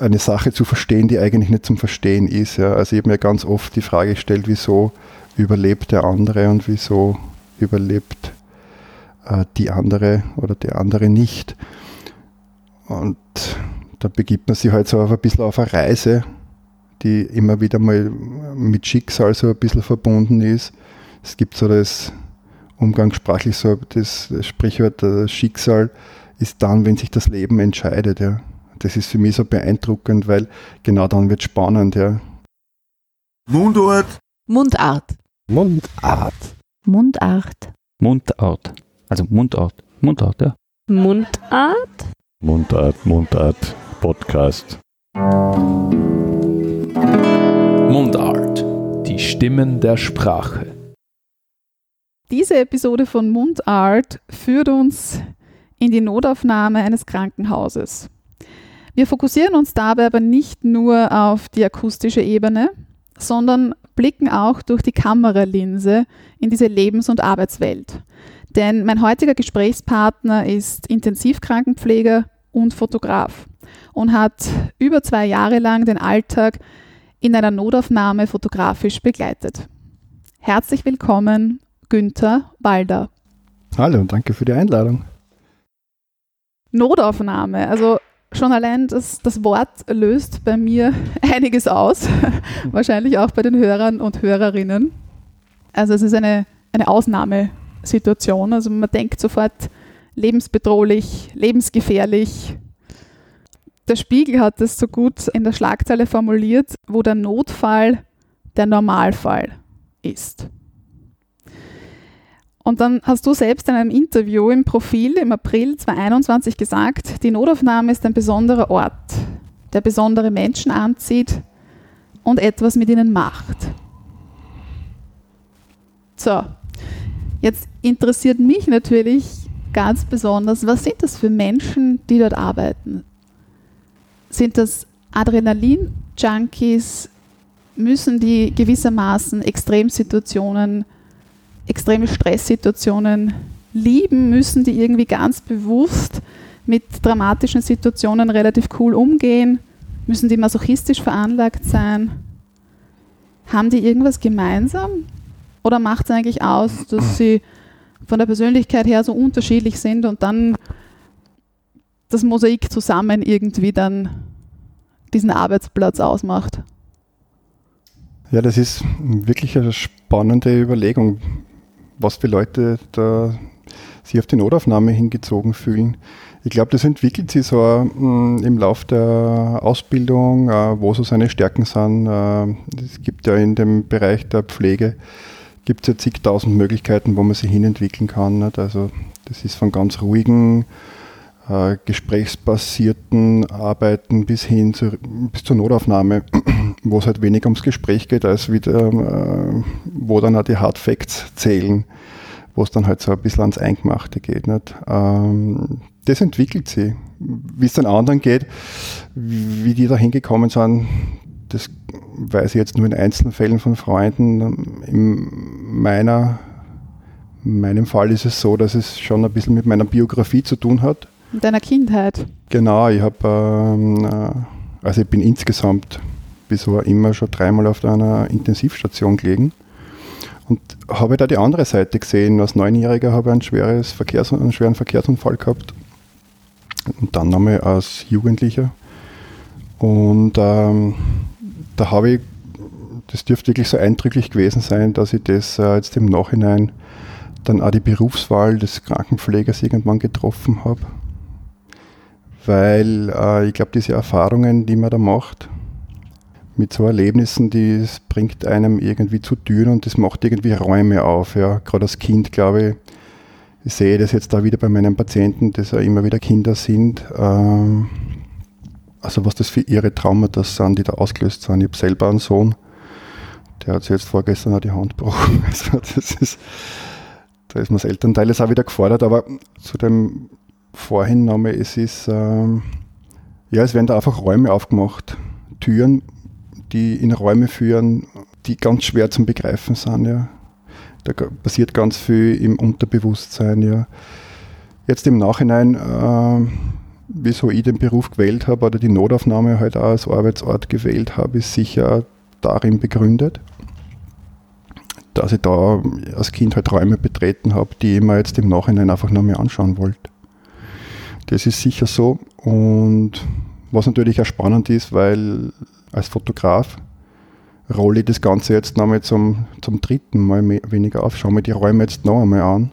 eine Sache zu verstehen, die eigentlich nicht zum Verstehen ist. Ja. Also ich habe mir ganz oft die Frage gestellt, wieso überlebt der andere und wieso überlebt äh, die andere oder der andere nicht. Und da begibt man sich halt so auf ein bisschen auf eine Reise, die immer wieder mal mit Schicksal so ein bisschen verbunden ist. Es gibt so das umgangssprachlich so das, Sprichwort, das Schicksal ist dann, wenn sich das Leben entscheidet. Ja. Das ist für mich so beeindruckend, weil genau dann wird es spannend. Ja. Mundart. Mundart. Mundart. Mundart. Mundart. Also Mundart. Mundart, ja. Mundart. Mundart, Mundart, Podcast. Mundart. Die Stimmen der Sprache. Diese Episode von Mundart führt uns in die Notaufnahme eines Krankenhauses. Wir fokussieren uns dabei aber nicht nur auf die akustische Ebene, sondern blicken auch durch die Kameralinse in diese Lebens- und Arbeitswelt. Denn mein heutiger Gesprächspartner ist Intensivkrankenpfleger und Fotograf und hat über zwei Jahre lang den Alltag in einer Notaufnahme fotografisch begleitet. Herzlich willkommen, Günther Walder. Hallo und danke für die Einladung. Notaufnahme, also schon allein das, das Wort löst bei mir einiges aus, wahrscheinlich auch bei den Hörern und Hörerinnen. Also es ist eine, eine Ausnahmesituation, also man denkt sofort lebensbedrohlich, lebensgefährlich. Der Spiegel hat es so gut in der Schlagzeile formuliert, wo der Notfall der Normalfall ist. Und dann hast du selbst in einem Interview im Profil im April 2021 gesagt, die Notaufnahme ist ein besonderer Ort, der besondere Menschen anzieht und etwas mit ihnen macht. So, jetzt interessiert mich natürlich ganz besonders, was sind das für Menschen, die dort arbeiten? Sind das Adrenalin-Junkies? Müssen die gewissermaßen Extremsituationen extreme Stresssituationen lieben, müssen die irgendwie ganz bewusst mit dramatischen Situationen relativ cool umgehen, müssen die masochistisch veranlagt sein. Haben die irgendwas gemeinsam? Oder macht es eigentlich aus, dass sie von der Persönlichkeit her so unterschiedlich sind und dann das Mosaik zusammen irgendwie dann diesen Arbeitsplatz ausmacht? Ja, das ist wirklich eine spannende Überlegung was für Leute da sich auf die Notaufnahme hingezogen fühlen. Ich glaube, das entwickelt sich so äh, im Laufe der Ausbildung, äh, wo so seine Stärken sind. Äh, es gibt ja in dem Bereich der Pflege gibt es ja zigtausend Möglichkeiten, wo man sich hinentwickeln kann. Also das ist von ganz ruhigen, äh, gesprächsbasierten Arbeiten bis hin zu, bis zur Notaufnahme, wo es halt weniger ums Gespräch geht, als wieder, äh, wo dann auch die Hard Facts zählen, wo es dann halt so ein bisschen ans Eingemachte geht. Nicht? Ähm, das entwickelt sich. Wie es den anderen geht, wie die da hingekommen sind, das weiß ich jetzt nur in einzelnen Fällen von Freunden. In meiner, in meinem Fall ist es so, dass es schon ein bisschen mit meiner Biografie zu tun hat. In deiner Kindheit? Genau, ich habe, ähm, äh, also ich bin insgesamt bisher immer schon dreimal auf einer Intensivstation gelegen und habe da die andere Seite gesehen. Als Neunjähriger habe ich ein schweres Verkehrs einen schweren Verkehrsunfall gehabt und dann nochmal als Jugendlicher. Und ähm, da habe ich, das dürfte wirklich so eindrücklich gewesen sein, dass ich das äh, jetzt im Nachhinein dann auch die Berufswahl des Krankenpflegers irgendwann getroffen habe weil äh, ich glaube, diese Erfahrungen, die man da macht, mit so Erlebnissen, das bringt einem irgendwie zu Türen und das macht irgendwie Räume auf. Ja. Gerade als Kind, glaube ich, ich sehe das jetzt da wieder bei meinen Patienten, dass ja immer wieder Kinder sind. Ähm, also was das für ihre Traumata sind, die da ausgelöst sind. Ich habe selber einen Sohn, der hat sich jetzt vorgestern auch die Hand gebrochen. Also das ist, da ist man das Elternteil jetzt auch wieder gefordert, aber zu dem Vorhinnahme, es ist, ähm, ja, es werden da einfach Räume aufgemacht, Türen, die in Räume führen, die ganz schwer zum Begreifen sind, ja. Da passiert ganz viel im Unterbewusstsein, ja. Jetzt im Nachhinein äh, wieso ich den Beruf gewählt habe oder die Notaufnahme halt auch als Arbeitsort gewählt habe, ist sicher darin begründet, dass ich da als Kind halt Räume betreten habe, die ich mir jetzt im Nachhinein einfach noch mehr anschauen wollte. Das ist sicher so. Und was natürlich auch spannend ist, weil als Fotograf rolle ich das Ganze jetzt nochmal zum, zum dritten Mal mehr, weniger auf, schaue mir die Räume jetzt noch einmal an.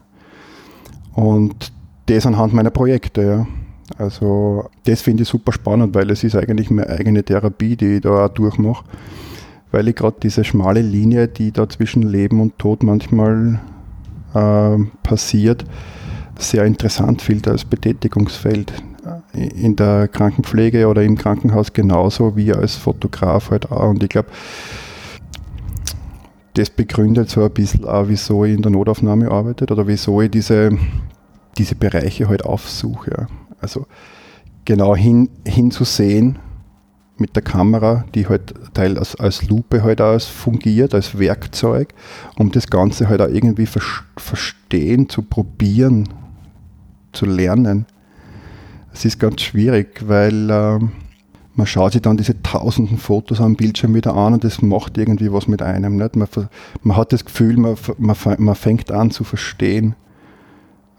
Und das anhand meiner Projekte, ja. Also das finde ich super spannend, weil es ist eigentlich meine eigene Therapie, die ich da auch durchmache. Weil ich gerade diese schmale Linie, die da zwischen Leben und Tod manchmal äh, passiert, sehr interessant finde als Betätigungsfeld. In der Krankenpflege oder im Krankenhaus genauso wie als Fotograf halt auch. Und ich glaube, das begründet so ein bisschen auch, wieso ich in der Notaufnahme arbeite oder wieso ich diese, diese Bereiche halt aufsuche. Also genau hin, hinzusehen mit der Kamera, die halt Teil als, als Lupe halt auch fungiert, als Werkzeug, um das Ganze halt auch irgendwie ver verstehen, zu probieren, zu lernen. Es ist ganz schwierig, weil ähm, man schaut sich dann diese tausenden Fotos am Bildschirm wieder an und das macht irgendwie was mit einem. Nicht? Man, man hat das Gefühl, man, man, man fängt an zu verstehen,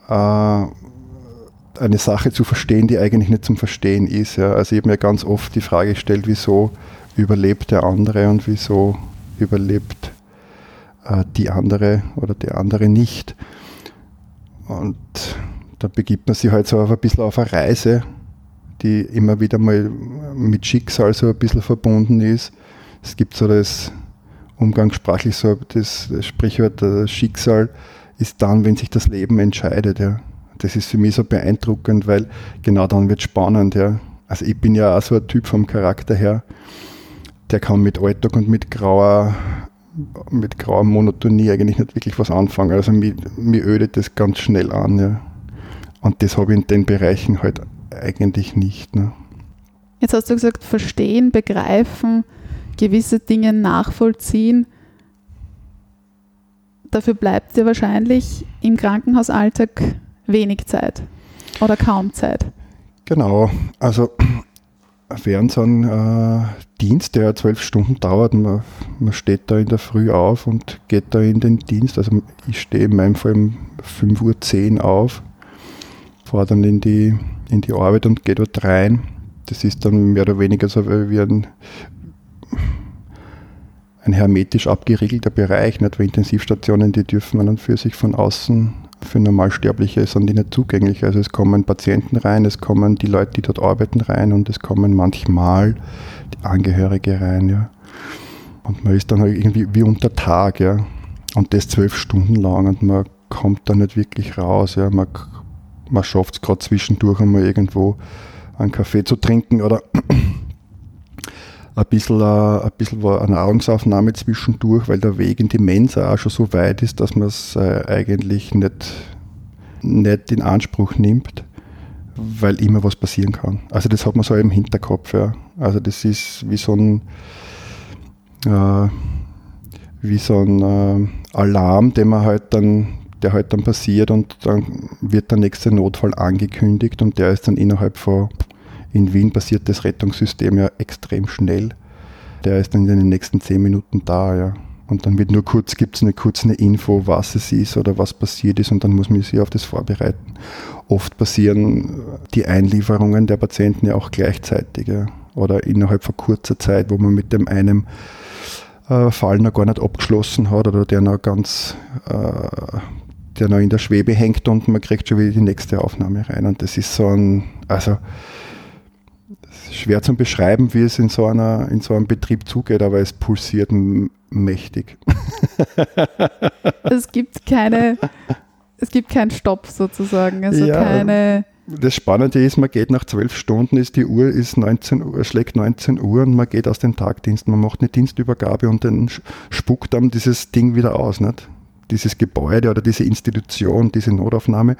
äh, eine Sache zu verstehen, die eigentlich nicht zum Verstehen ist. Ja. Also ich habe mir ganz oft die Frage gestellt, wieso überlebt der andere und wieso überlebt äh, die andere oder der andere nicht. Und da begibt man sich halt so auf ein bisschen auf eine Reise, die immer wieder mal mit Schicksal so ein bisschen verbunden ist. Es gibt so das umgangssprachlich so das Sprichwort, das Schicksal ist dann, wenn sich das Leben entscheidet. Ja. Das ist für mich so beeindruckend, weil genau dann wird es spannend. Ja. Also ich bin ja auch so ein Typ vom Charakter her, der kann mit Alltag und mit grauer, mit grauer Monotonie eigentlich nicht wirklich was anfangen. Also mir, mir ödet das ganz schnell an. Ja. Und das habe ich in den Bereichen halt eigentlich nicht. Ne. Jetzt hast du gesagt, verstehen, begreifen, gewisse Dinge nachvollziehen. Dafür bleibt dir wahrscheinlich im Krankenhausalltag wenig Zeit oder kaum Zeit. Genau, also während so ein äh, Dienst, der zwölf Stunden dauert, man, man, steht da in der Früh auf und geht da in den Dienst. Also ich stehe in meinem Fall um 5.10 Uhr auf, fahre dann in die, in die Arbeit und gehe dort rein. Das ist dann mehr oder weniger so wie ein, ein hermetisch abgeriegelter Bereich. Nicht? Weil Intensivstationen, die dürfen man dann für sich von außen für Normalsterbliche sind die nicht zugänglich. Also es kommen Patienten rein, es kommen die Leute, die dort arbeiten, rein und es kommen manchmal die Angehörige rein, ja. Und man ist dann halt irgendwie wie unter Tag, ja. Und das zwölf Stunden lang und man kommt da nicht wirklich raus, ja. Man, man schafft es gerade zwischendurch einmal irgendwo einen Kaffee zu trinken oder ein bisschen, äh, ein bisschen eine Nahrungsaufnahme zwischendurch, weil der Weg in die Mensa auch schon so weit ist, dass man es äh, eigentlich nicht, nicht in Anspruch nimmt, weil immer was passieren kann. Also das hat man so im Hinterkopf. Ja. Also das ist wie so ein, äh, wie so ein äh, Alarm, den man halt dann der halt dann passiert und dann wird der nächste Notfall angekündigt und der ist dann innerhalb von in Wien passiert das Rettungssystem ja extrem schnell. Der ist dann in den nächsten zehn Minuten da, ja. Und dann wird nur kurz, gibt es eine kurze Info, was es ist oder was passiert ist und dann muss man sich auf das vorbereiten. Oft passieren die Einlieferungen der Patienten ja auch gleichzeitig ja. oder innerhalb von kurzer Zeit, wo man mit dem einen äh, Fall noch gar nicht abgeschlossen hat oder der noch ganz, äh, der noch in der Schwebe hängt und man kriegt schon wieder die nächste Aufnahme rein. Und das ist so ein, also schwer zu beschreiben, wie es in so, einer, in so einem Betrieb zugeht, aber es pulsiert mächtig. es gibt keine, es gibt keinen Stopp sozusagen. Also ja, keine. Das Spannende ist, man geht nach zwölf Stunden, ist die Uhr ist 19 Uhr, schlägt 19 Uhr und man geht aus dem Tagdienst. Man macht eine Dienstübergabe und dann spuckt dann dieses Ding wieder aus. Nicht? Dieses Gebäude oder diese Institution, diese Notaufnahme.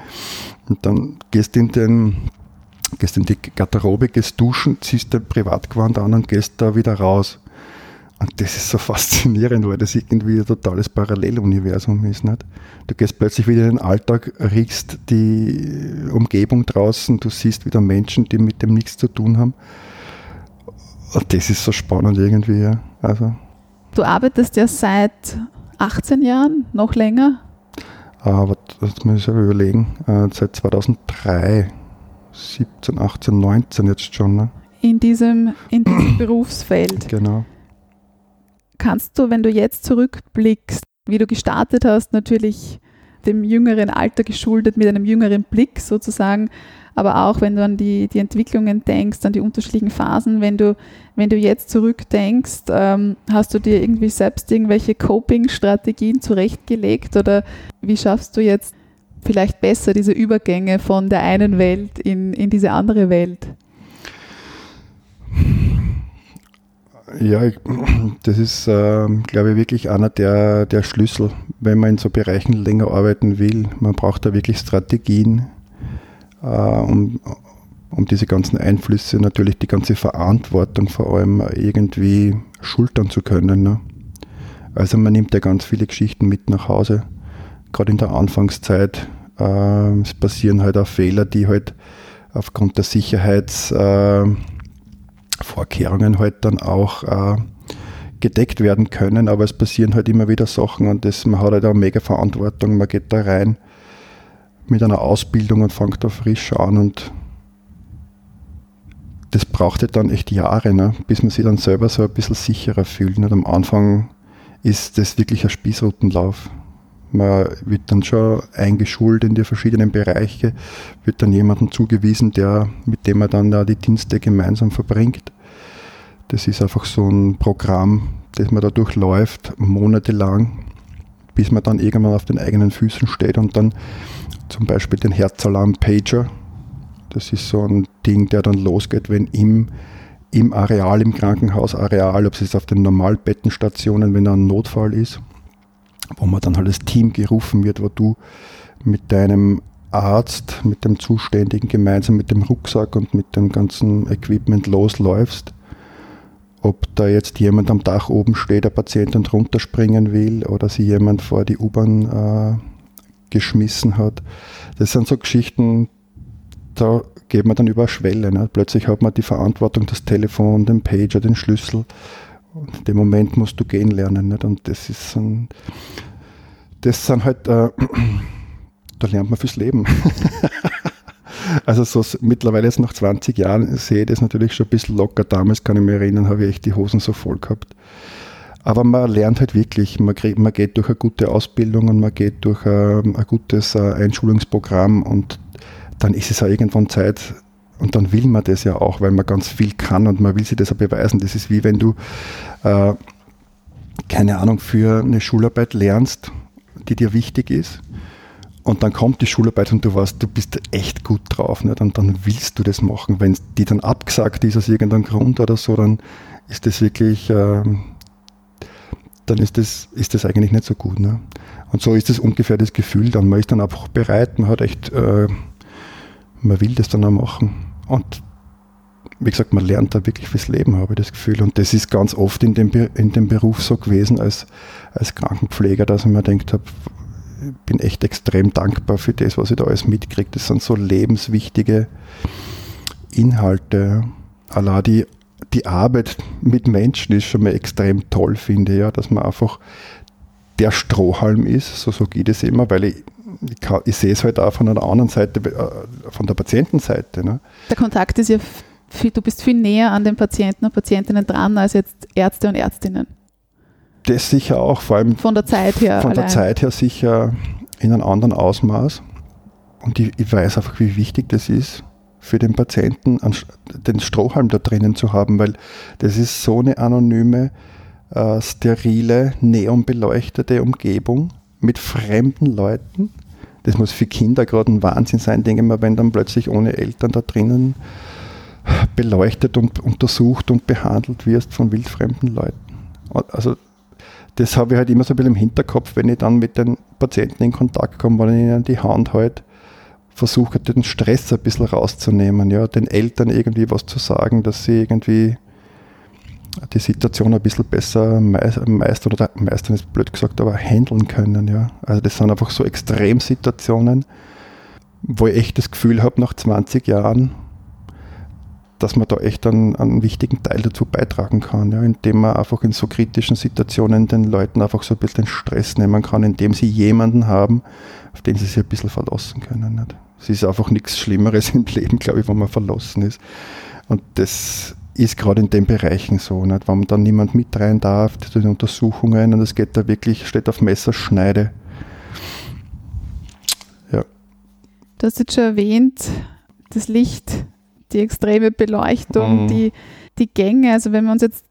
Und dann gehst in den gehst in die Garderobe, gehst duschen, ziehst dein Privatgewand an und gehst da wieder raus. Und das ist so faszinierend, weil das irgendwie ein totales Paralleluniversum ist. Nicht? Du gehst plötzlich wieder in den Alltag, riechst die Umgebung draußen, du siehst wieder Menschen, die mit dem nichts zu tun haben. Und das ist so spannend irgendwie. Ja. Also, Du arbeitest ja seit 18 Jahren, noch länger. aber das muss ich aber überlegen, äh, seit 2003, 17, 18, 19 jetzt schon. Ne? in diesem, in diesem Berufsfeld. Genau. Kannst du, wenn du jetzt zurückblickst, wie du gestartet hast, natürlich dem jüngeren Alter geschuldet, mit einem jüngeren Blick sozusagen, aber auch wenn du an die, die Entwicklungen denkst, an die unterschiedlichen Phasen, wenn du, wenn du jetzt zurückdenkst, ähm, hast du dir irgendwie selbst irgendwelche Coping-Strategien zurechtgelegt oder wie schaffst du jetzt vielleicht besser diese Übergänge von der einen Welt in, in diese andere Welt? Ja, ich- das ist, ähm, glaube ich, wirklich einer der, der Schlüssel, wenn man in so Bereichen länger arbeiten will. Man braucht da wirklich Strategien, äh, um, um diese ganzen Einflüsse, natürlich die ganze Verantwortung vor allem irgendwie schultern zu können. Ne? Also man nimmt ja ganz viele Geschichten mit nach Hause, gerade in der Anfangszeit. Äh, es passieren halt auch Fehler, die halt aufgrund der Sicherheits... Äh, Vorkehrungen halt dann auch äh, gedeckt werden können, aber es passieren halt immer wieder Sachen und das, man hat halt auch mega Verantwortung, man geht da rein mit einer Ausbildung und fängt da frisch an und das braucht halt dann echt Jahre, ne, bis man sich dann selber so ein bisschen sicherer fühlt. Nicht? Am Anfang ist das wirklich ein Spießrutenlauf. Man wird dann schon eingeschult in die verschiedenen Bereiche, wird dann jemandem zugewiesen, der, mit dem man dann da die Dienste gemeinsam verbringt. Das ist einfach so ein Programm, das man da durchläuft, monatelang, bis man dann irgendwann auf den eigenen Füßen steht und dann zum Beispiel den Herzalarm-Pager, das ist so ein Ding, der dann losgeht, wenn im, im Areal, im Krankenhausareal, ob es jetzt auf den Normalbettenstationen, wenn da ein Notfall ist, wo man dann halt als Team gerufen wird, wo du mit deinem Arzt, mit dem Zuständigen gemeinsam mit dem Rucksack und mit dem ganzen Equipment losläufst. Ob da jetzt jemand am Dach oben steht, der Patient und runterspringen will oder sie jemand vor die U-Bahn äh, geschmissen hat. Das sind so Geschichten, da geht man dann über Schwelle. Ne? Plötzlich hat man die Verantwortung, das Telefon, den Pager, den Schlüssel. In dem Moment musst du gehen lernen. Nicht? Und das ist ein, das sind halt, äh, da lernt man fürs Leben. also so mittlerweile jetzt nach 20 Jahren sehe ich das natürlich schon ein bisschen locker. Damals kann ich mich erinnern, habe ich echt die Hosen so voll gehabt. Aber man lernt halt wirklich, man, kriegt, man geht durch eine gute Ausbildung und man geht durch ein, ein gutes äh, Einschulungsprogramm und dann ist es auch irgendwann Zeit und dann will man das ja auch, weil man ganz viel kann und man will sich das auch beweisen. Das ist wie wenn du, äh, keine Ahnung, für eine Schularbeit lernst, die dir wichtig ist und dann kommt die Schularbeit und du weißt, du bist echt gut drauf nicht? und dann willst du das machen. Wenn die dann abgesagt ist aus irgendeinem Grund oder so, dann ist das wirklich, ähm, dann ist das, ist das eigentlich nicht so gut. Ne? Und so ist das ungefähr das Gefühl dann. Man ist dann einfach bereit, man hat echt, äh, man will das dann auch machen. Und wie gesagt, man lernt da wirklich fürs Leben, habe ich das Gefühl. Und das ist ganz oft in dem, in dem Beruf so gewesen als, als Krankenpfleger, dass ich mir gedacht habe, ich bin echt extrem dankbar für das, was ich da alles mitkriege. Das sind so lebenswichtige Inhalte. Allah, die, die Arbeit mit Menschen ist schon mal extrem toll, finde ich, ja, dass man einfach der Strohhalm ist, so sage ich das immer, weil ich, ich, kann, ich sehe es halt auch von einer anderen Seite, äh, von der Patientenseite. Ne? Der Kontakt ist ja, viel, du bist viel näher an den Patienten und Patientinnen dran als jetzt Ärzte und Ärztinnen. Das sicher auch, vor allem Von der Zeit her. von der allein. Zeit her sicher in einem anderen Ausmaß. Und ich, ich weiß einfach, wie wichtig das ist für den Patienten, den Strohhalm da drinnen zu haben, weil das ist so eine anonyme, äh, sterile, neonbeleuchtete Umgebung mit fremden Leuten. Das muss für Kinder gerade ein Wahnsinn sein, denke ich mal, wenn dann plötzlich ohne Eltern da drinnen beleuchtet und untersucht und behandelt wirst von wildfremden Leuten. Also das habe ich halt immer so ein bisschen im Hinterkopf, wenn ich dann mit den Patienten in Kontakt komme, wenn ich ihnen die Hand halt versuche, den Stress ein bisschen rauszunehmen, ja, den Eltern irgendwie was zu sagen, dass sie irgendwie die Situation ein bisschen besser meistern oder meistern ist blöd gesagt, aber handeln können. Ja. Also das sind einfach so Extremsituationen, wo ich echt das Gefühl habe, nach 20 Jahren, dass man da echt einen, einen wichtigen Teil dazu beitragen kann, ja, indem man einfach in so kritischen Situationen den Leuten einfach so ein bisschen Stress nehmen kann, indem sie jemanden haben, auf den sie sich ein bisschen verlassen können. Es ist einfach nichts Schlimmeres im Leben, glaube ich, wenn man verlassen ist. Und das ist gerade in den Bereichen so, nicht? wenn man dann niemand mit rein darf, zu den Untersuchungen und es geht da wirklich, steht auf Messerschneide. Ja. Du hast jetzt schon erwähnt, das Licht, die extreme Beleuchtung, Mhm. die, die Gänge. Also wenn wir uns jetzt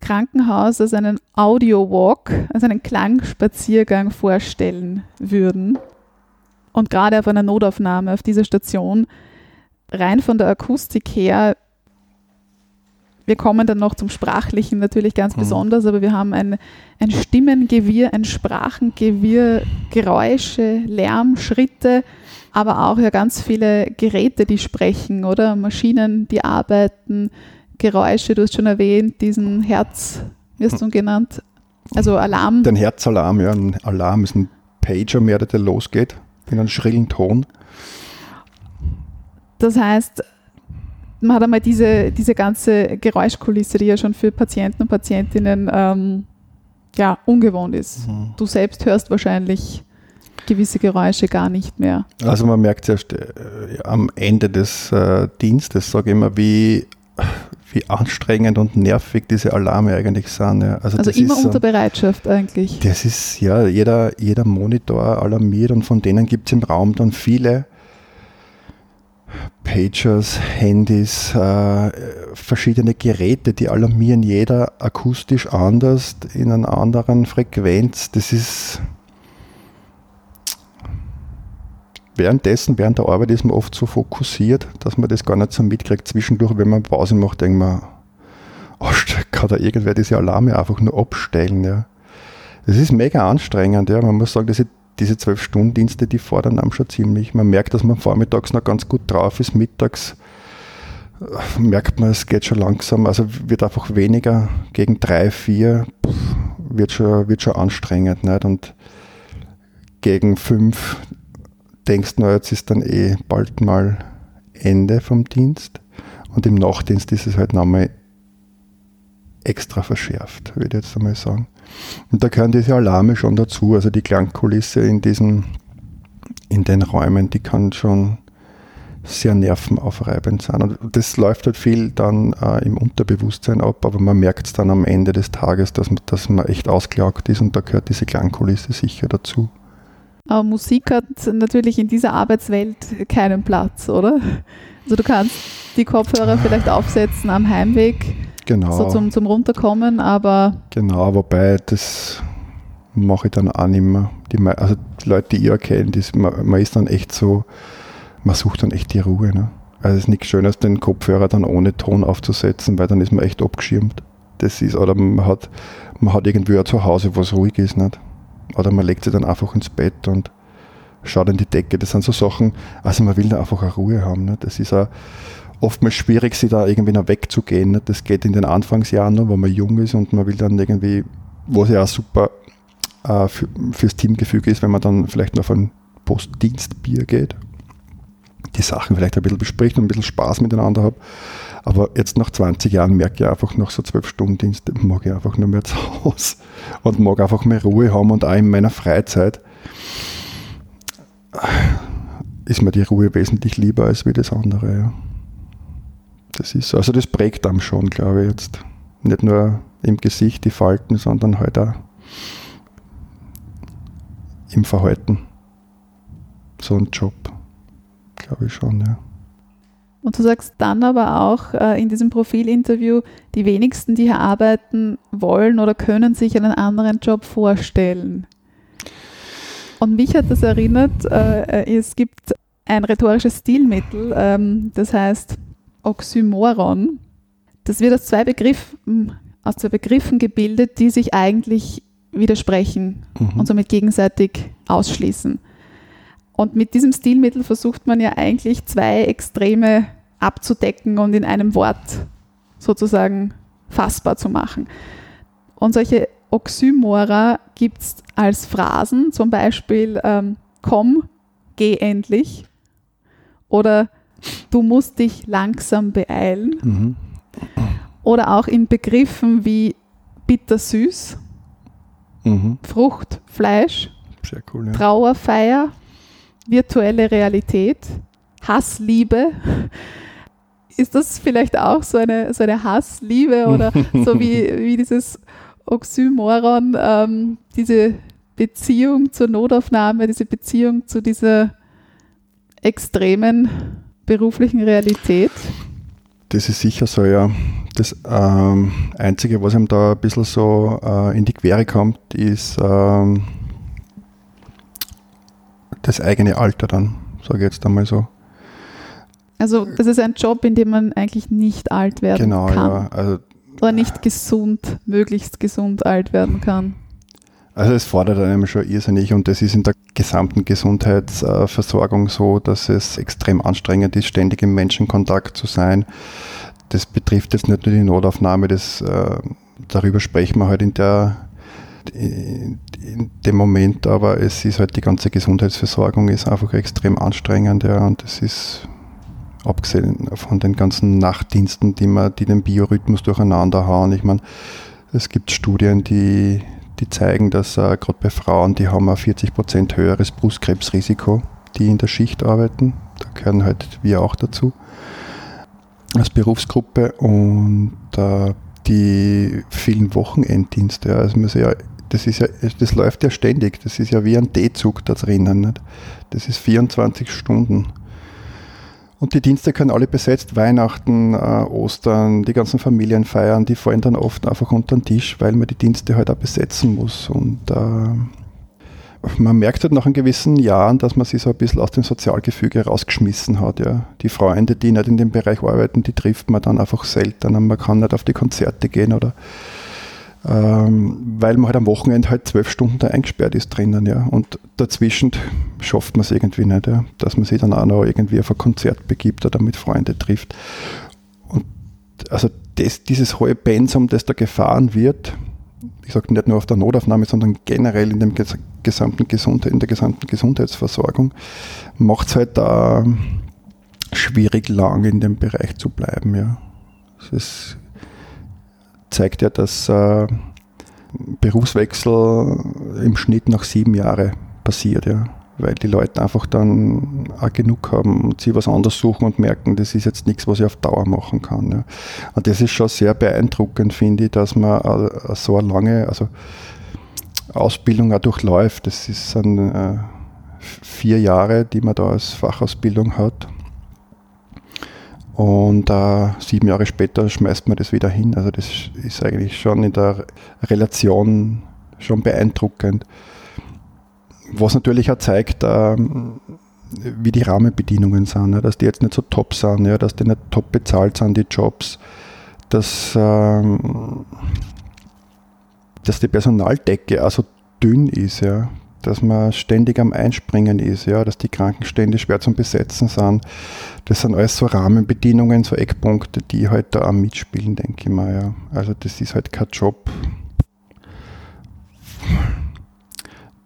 Krankenhaus als einen Audio-Walk, also einen Klangspaziergang vorstellen würden und gerade auf einer Notaufnahme auf dieser Station, rein von der Akustik her, wir kommen dann noch zum Sprachlichen natürlich ganz Mhm. besonders, aber wir haben ein, ein Stimmengewirr, ein Sprachengewirr, Geräusche, Lärm, Schritte, aber auch ja ganz viele Geräte, die sprechen, oder? Maschinen, die arbeiten, Geräusche, du hast schon erwähnt, diesen Herz, wie hast du ihn genannt? Also Alarm. Den Herzalarm, ja, ein Alarm ist ein Pager mehr, der losgeht, in einem schrillen Ton. Das heißt, man hat einmal diese, diese ganze Geräuschkulisse, die ja schon für Patienten und Patientinnen ähm, ja, ungewohnt ist. Du selbst hörst wahrscheinlich gewisse Geräusche gar nicht mehr. Also man merkt erst äh, am Ende des äh, Dienstes, sage ich immer, wie, wie anstrengend und nervig diese Alarme eigentlich sind. Ja. Also, Also immer ist, unter äh, Bereitschaft eigentlich. Das ist, ja, jeder, jeder Monitor alarmiert und von denen gibt es im Raum dann viele Pagers, Handys, äh, verschiedene Geräte, die alarmieren jeder akustisch anders, in einer anderen Frequenz. Das ist währenddessen, während der Arbeit ist man oft so fokussiert, dass man das gar nicht so mitkriegt. Zwischendurch, wenn man Pause macht, denkt man, oh, kann da irgendwer diese Alarme einfach nur abstellen. Ja. Das ist mega anstrengend. Ja. Man muss sagen, diese, diese 12-Stunden-Dienste, die fordern einem schon ziemlich. Man merkt, dass man vormittags noch ganz gut drauf ist, mittags äh, merkt man, es geht schon langsam, also wird einfach weniger gegen drei, vier, wird schon, wird schon anstrengend. Nicht? Und gegen fünf denkst du, jetzt ist dann eh bald mal Ende vom Dienst. Und im Nachtdienst ist es halt nochmal extra verschärft, würde ich jetzt einmal sagen. Und da gehören diese Alarme schon dazu. Also die Klangkulisse in diesen, in den Räumen, die kann schon sehr nervenaufreibend sein. Und das läuft halt viel dann äh, im Unterbewusstsein ab, aber man merkt es dann am Ende des Tages, dass man, dass man echt ausgelaugt ist und da gehört diese Klangkulisse sicher dazu. Aber Musik hat natürlich in dieser Arbeitswelt keinen Platz, oder? Also du kannst die Kopfhörer vielleicht aufsetzen am Heimweg, Genau. so zum, zum Runterkommen, aber Genau, wobei das mache ich dann auch nicht mehr. Die, also die Leute, die ich auch kenne, das, man, man ist dann echt so, man sucht dann echt die Ruhe. Ne? Also es ist nichts Schönes, den Kopfhörer dann ohne Ton aufzusetzen, weil dann ist man echt abgeschirmt. Das ist, oder man hat, man hat irgendwie ein Zuhause, wo es ruhig ist. Nicht? Oder man legt sich dann einfach ins Bett und schaut in die Decke. Das sind so Sachen, also man will da einfach eine Ruhe haben. Nicht? Das ist auch oftmals schwierig, sich da irgendwie noch wegzugehen. Nicht? Das geht in den Anfangsjahren noch, wo man jung ist und man will dann irgendwie, was ja auch super äh, für, fürs Teamgefüge ist, wenn man dann vielleicht noch auf ein Postdienstbier geht, die Sachen vielleicht ein bisschen bespricht und ein bisschen Spaß miteinander hat. Aber jetzt nach 20 Jahren merke ich einfach, nach so 12 Stunden Dienst mag ich einfach nur mehr zu Hause und mag einfach mehr Ruhe haben und auch in meiner Freizeit ist mir die Ruhe wesentlich lieber als wie das andere. Ja. Das ist so. Also das prägt einem schon, glaube ich, jetzt. Nicht nur im Gesicht die Falten, sondern halt auch im Verhalten. So ein Job, glaube ich schon, ja. Und du sagst dann aber auch äh, in diesem Profilinterview, die wenigsten, die hier arbeiten wollen oder können sich einen anderen Job vorstellen. Und mich hat das erinnert, äh, es gibt ein rhetorisches Stilmittel, ähm, das heißt Oxymoron. Das wird aus zwei, Begriffen, aus zwei Begriffen gebildet, die sich eigentlich widersprechen Mhm. und somit gegenseitig ausschließen. Und mit diesem Stilmittel versucht man ja eigentlich zwei Extreme abzudecken und in einem Wort sozusagen fassbar zu machen. Und solche Oxymora gibt es als Phrasen, zum Beispiel ähm, komm, geh endlich oder du musst dich langsam beeilen Mhm. oder auch in Begriffen wie bittersüß, Mhm. Frucht, Fleisch, cool, ja. Trauerfeier, virtuelle Realität, Hassliebe. Ist das vielleicht auch so eine, so eine Hassliebe oder so wie, wie dieses Oxymoron, ähm, diese Beziehung zur Notaufnahme, diese Beziehung zu dieser extremen beruflichen Realität? Das ist sicher so, ja. Das ähm, Einzige, was ihm da ein bisschen so äh, in die Quere kommt, ist ähm, das eigene Alter dann, sage ich jetzt einmal so. Also das ist ein Job, in dem man eigentlich nicht alt werden Genau, kann. ja. Also, Oder nicht gesund, möglichst gesund alt werden kann. Also es fordert einem schon irrsinnig und das ist in der gesamten Gesundheitsversorgung so, dass es extrem anstrengend ist, ständig im Menschenkontakt zu sein. Das betrifft jetzt nicht nur die Notaufnahme, das, äh, darüber sprechen wir halt in der in, dem Moment, aber es ist halt die ganze Gesundheitsversorgung ist einfach extrem anstrengend, ja, und das ist abgesehen von den ganzen Nachtdiensten, die man, die den Biorhythmus durcheinander hauen. Ich meine, es gibt Studien, die, die zeigen, dass äh, gerade bei Frauen, die haben ein 40% höheres Brustkrebsrisiko, die in der Schicht arbeiten. Da gehören halt wir auch dazu als Berufsgruppe und äh, die vielen Wochenenddienste. Also man ja, das, ist ja, das läuft ja ständig. Das ist ja wie ein D-Zug da drinnen. Nicht? Das ist 24 Stunden. Und die Dienste können alle besetzt. Weihnachten, äh, Ostern, die ganzen Familienfeiern, die fallen dann oft einfach unter den Tisch, weil man die Dienste halt auch besetzen muss. Und äh, man merkt halt nach einem gewissen Jahren, dass man sich so ein bisschen aus dem Sozialgefüge rausgeschmissen hat. Ja. Die Freunde, die nicht in dem Bereich arbeiten, die trifft man dann einfach selten. Und man kann nicht auf die Konzerte gehen oder ähm, weil man halt am Wochenende halt zwölf Stunden da eingesperrt ist drinnen, ja. Und dazwischen schafft man es irgendwie nicht, ja, dass man sich dann auch noch irgendwie auf ein Konzert begibt oder mit Freunden trifft. Und also das, dieses hohe Pensum, das da gefahren wird, ich sage nicht nur auf der Notaufnahme, sondern generell in, dem ges gesamten Gesundheit, in der gesamten Gesundheitsversorgung, macht es halt da schwierig, lang in dem Bereich zu bleiben. Ja. Es ist, zeigt ja, dass äh, Berufswechsel im Schnitt nach sieben Jahren passiert, ja. weil die Leute einfach dann auch genug haben und sie was anderes suchen und merken, das ist jetzt nichts, was ich auf Dauer machen kann. Ja. Und das ist schon sehr beeindruckend, finde ich, dass man äh, so eine lange also Ausbildung auch durchläuft. Das sind, äh, vier Jahre, die man da als Fachausbildung hat. Und äh, sieben Jahre später schmeißt man das wieder hin. Also das ist eigentlich schon in der Relation schon beeindruckend. Was natürlich auch zeigt, äh, wie die Rahmenbedingungen sind, ja, dass die jetzt nicht so top sind, ja, dass die nicht top bezahlt sind, die Jobs, dass, äh, dass die Personaldecke also dünn ist, ja, dass man ständig am Einspringen ist, ja, dass die Krankenstände schwer zum Besetzen sind. Das sind alles so Rahmenbedingungen, so Eckpunkte, die halt da auch mitspielen, denke ich mal. Ja. Also das ist halt kein Job,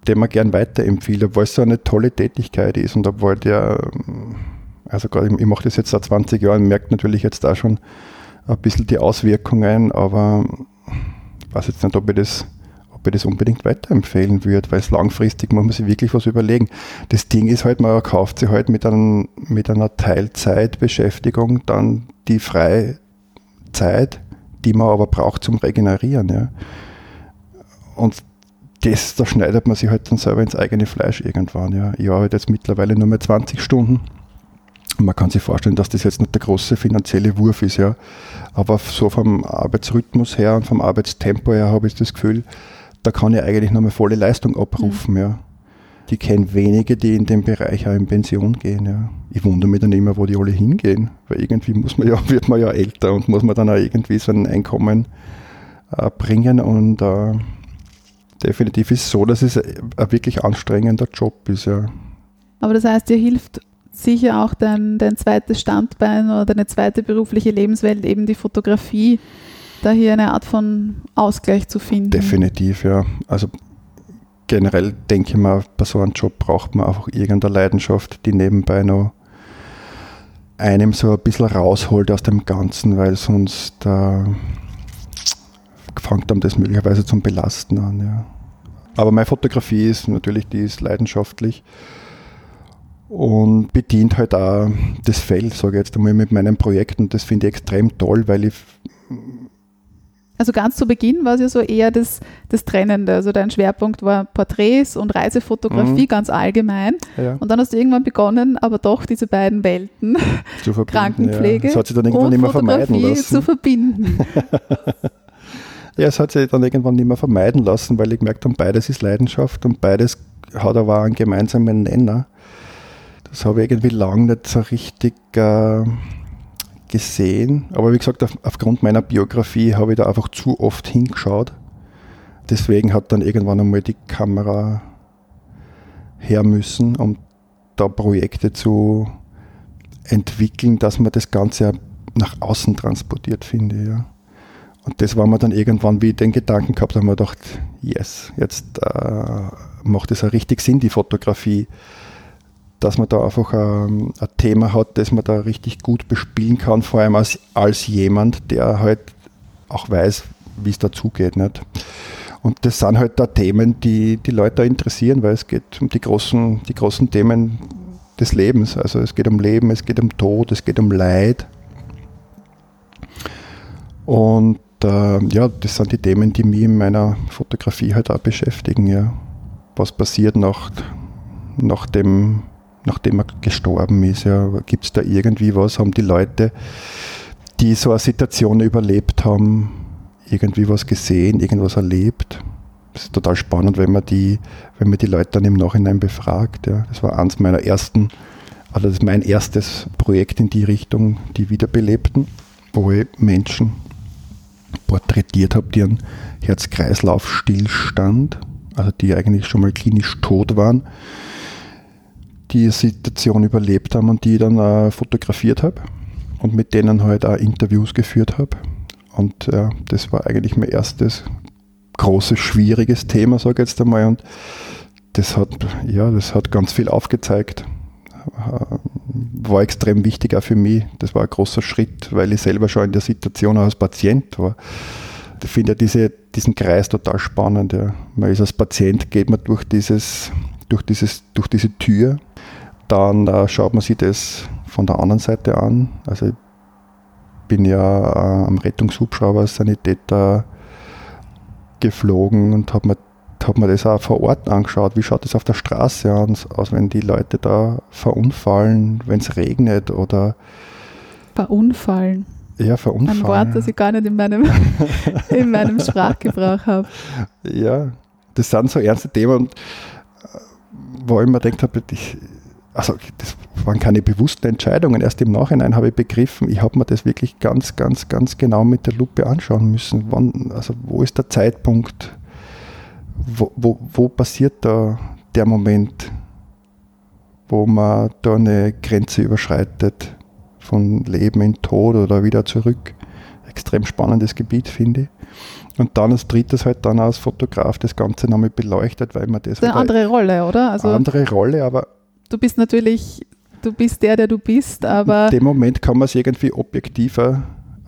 den man gern weiterempfiehlt, obwohl es so eine tolle Tätigkeit ist und obwohl der, also gerade ich mache das jetzt seit 20 Jahren, merkt natürlich jetzt da schon ein bisschen die Auswirkungen, aber ich weiß jetzt nicht, ob ich das ob ich das unbedingt weiterempfehlen würde, weil es langfristig muss man sich wirklich was überlegen. Das Ding ist halt, man kauft sich halt mit, einem, mit einer Teilzeitbeschäftigung dann die freie Zeit, die man aber braucht zum Regenerieren. Ja. Und das, da schneidet man sich halt dann selber ins eigene Fleisch irgendwann. Ja. Ich arbeite jetzt mittlerweile nur mehr 20 Stunden. Man kann sich vorstellen, dass das jetzt nicht der große finanzielle Wurf ist, ja. Aber so vom Arbeitsrhythmus her und vom Arbeitstempo her habe ich das Gefühl, da kann ich eigentlich noch mal volle Leistung abrufen. Mhm. Ja. Die kennen wenige, die in dem Bereich auch in Pension gehen. Ja. Ich wundere mich dann immer, wo die alle hingehen, weil irgendwie muss man ja, wird man ja älter und muss man dann auch irgendwie so ein Einkommen äh, bringen. Und äh, definitiv ist es so, dass es ein wirklich anstrengender Job ist. Ja. Aber das heißt, dir hilft sicher auch dein, dein zweites Standbein oder deine zweite berufliche Lebenswelt, eben die Fotografie, da hier eine Art von Ausgleich zu finden. Definitiv, ja. Also generell denke ich mal, bei so einem Job braucht man einfach irgendeine Leidenschaft, die nebenbei noch einem so ein bisschen rausholt aus dem Ganzen, weil sonst äh, fängt einem das möglicherweise zum Belasten an. Ja. Aber meine Fotografie ist natürlich, die ist leidenschaftlich und bedient halt auch das Feld, sage ich jetzt einmal, mit meinen Projekten. Das finde ich extrem toll, weil ich Also ganz zu Beginn war es ja so eher das, das Trennende. Also dein Schwerpunkt war Porträts und Reisefotografie Mhm. ganz allgemein. ja, Und dann hast du irgendwann begonnen, aber doch diese beiden Welten, zu. Krankenpflege Ja. Das hat sich dann irgendwann und nicht mehr vermeiden Fotografie lassen. zu verbinden. Ja, es hat sich dann irgendwann nicht mehr vermeiden lassen, weil ich gemerkt habe, beides ist Leidenschaft und beides hat aber einen gemeinsamen Nenner. Das habe ich irgendwie lange nicht so richtig äh, gesehen. Aber wie gesagt, auf, aufgrund meiner Biografie habe ich da einfach zu oft hingeschaut. Deswegen hat dann irgendwann einmal die Kamera her müssen, um da Projekte zu entwickeln, dass man das Ganze nach außen transportiert, finde ich. Ja. Und das war mir dann irgendwann, wie ich den Gedanken gehabt habe, mir gedacht, yes, jetzt äh, macht es ja richtig Sinn, die Fotografie, dass man da einfach ähm, ein Thema hat, das man da richtig gut bespielen kann, vor allem als, als jemand, der halt auch weiß, wie es dazugeht. Nicht? Und das sind halt da Themen, die die Leute interessieren, weil es geht um die großen, die großen Themen des Lebens. Also es geht um Leben, es geht um Tod, es geht um Leid. Und äh, ja, das sind die Themen, die mich in meiner Fotografie halt auch beschäftigen. Ja. Was passiert nach, nach dem, nachdem er gestorben ist? Ja. Gibt es da irgendwie was? Haben die Leute, die so eine Situation überlebt haben, irgendwie was gesehen, irgendwas erlebt? Das ist total spannend, wenn man die, wenn man die Leute dann im Nachhinein befragt. Ja. Das war eins meiner ersten, also das ist mein erstes Projekt in die Richtung, die Wiederbelebten, wo ich Menschen porträtiert habe, die einen Herz-Kreislauf-Stillstand, also die eigentlich schon mal klinisch tot waren, die Situation überlebt haben und die dann äh, fotografiert habe und mit denen halt auch Interviews geführt habe. Und äh, das war eigentlich mein erstes großes, schwieriges Thema, sage ich jetzt einmal. Und das hat, ja, das hat ganz viel aufgezeigt. Äh, War extrem wichtig auch für mich. Das war ein großer Schritt, weil ich selber schon in der Situation als Patient war. Ich finde ja diese, diesen Kreis total spannend. Ja. Man ist als Patient, geht man durch, dieses, durch, dieses, durch diese Tür, dann äh, schaut man sich das von der anderen Seite an. Also ich bin ja äh, am Rettungshubschrauber als Sanitäter geflogen und habe mir, hab mir das auch vor Ort angeschaut. Wie schaut das auf der Straße aus, wenn die Leute da verunfallen, wenn es regnet oder Verunfallen. ja, verunfallen. Ein Wort, das ich gar nicht in meinem, in meinem Sprachgebrauch habe. Ja, das sind so ernste Themen, und, äh, wo ich mir gedacht habe, ich, also das waren keine bewussten Entscheidungen. Erst im Nachhinein habe ich begriffen, ich habe mir das wirklich ganz, ganz, ganz genau mit der Lupe anschauen müssen. Wann, also wo ist der Zeitpunkt? Wo, wo, wo passiert da der Moment, wo man da eine Grenze überschreitet von Leben in Tod oder wieder zurück? Extrem spannendes Gebiet, finde ich. Und dann als drittes halt dann als Fotograf das Ganze nochmal beleuchtet, weil man das Das ist eine andere Rolle, oder? Also andere Rolle, aber du bist natürlich, du bist der, der du bist, aber in dem Moment kann man es irgendwie objektiver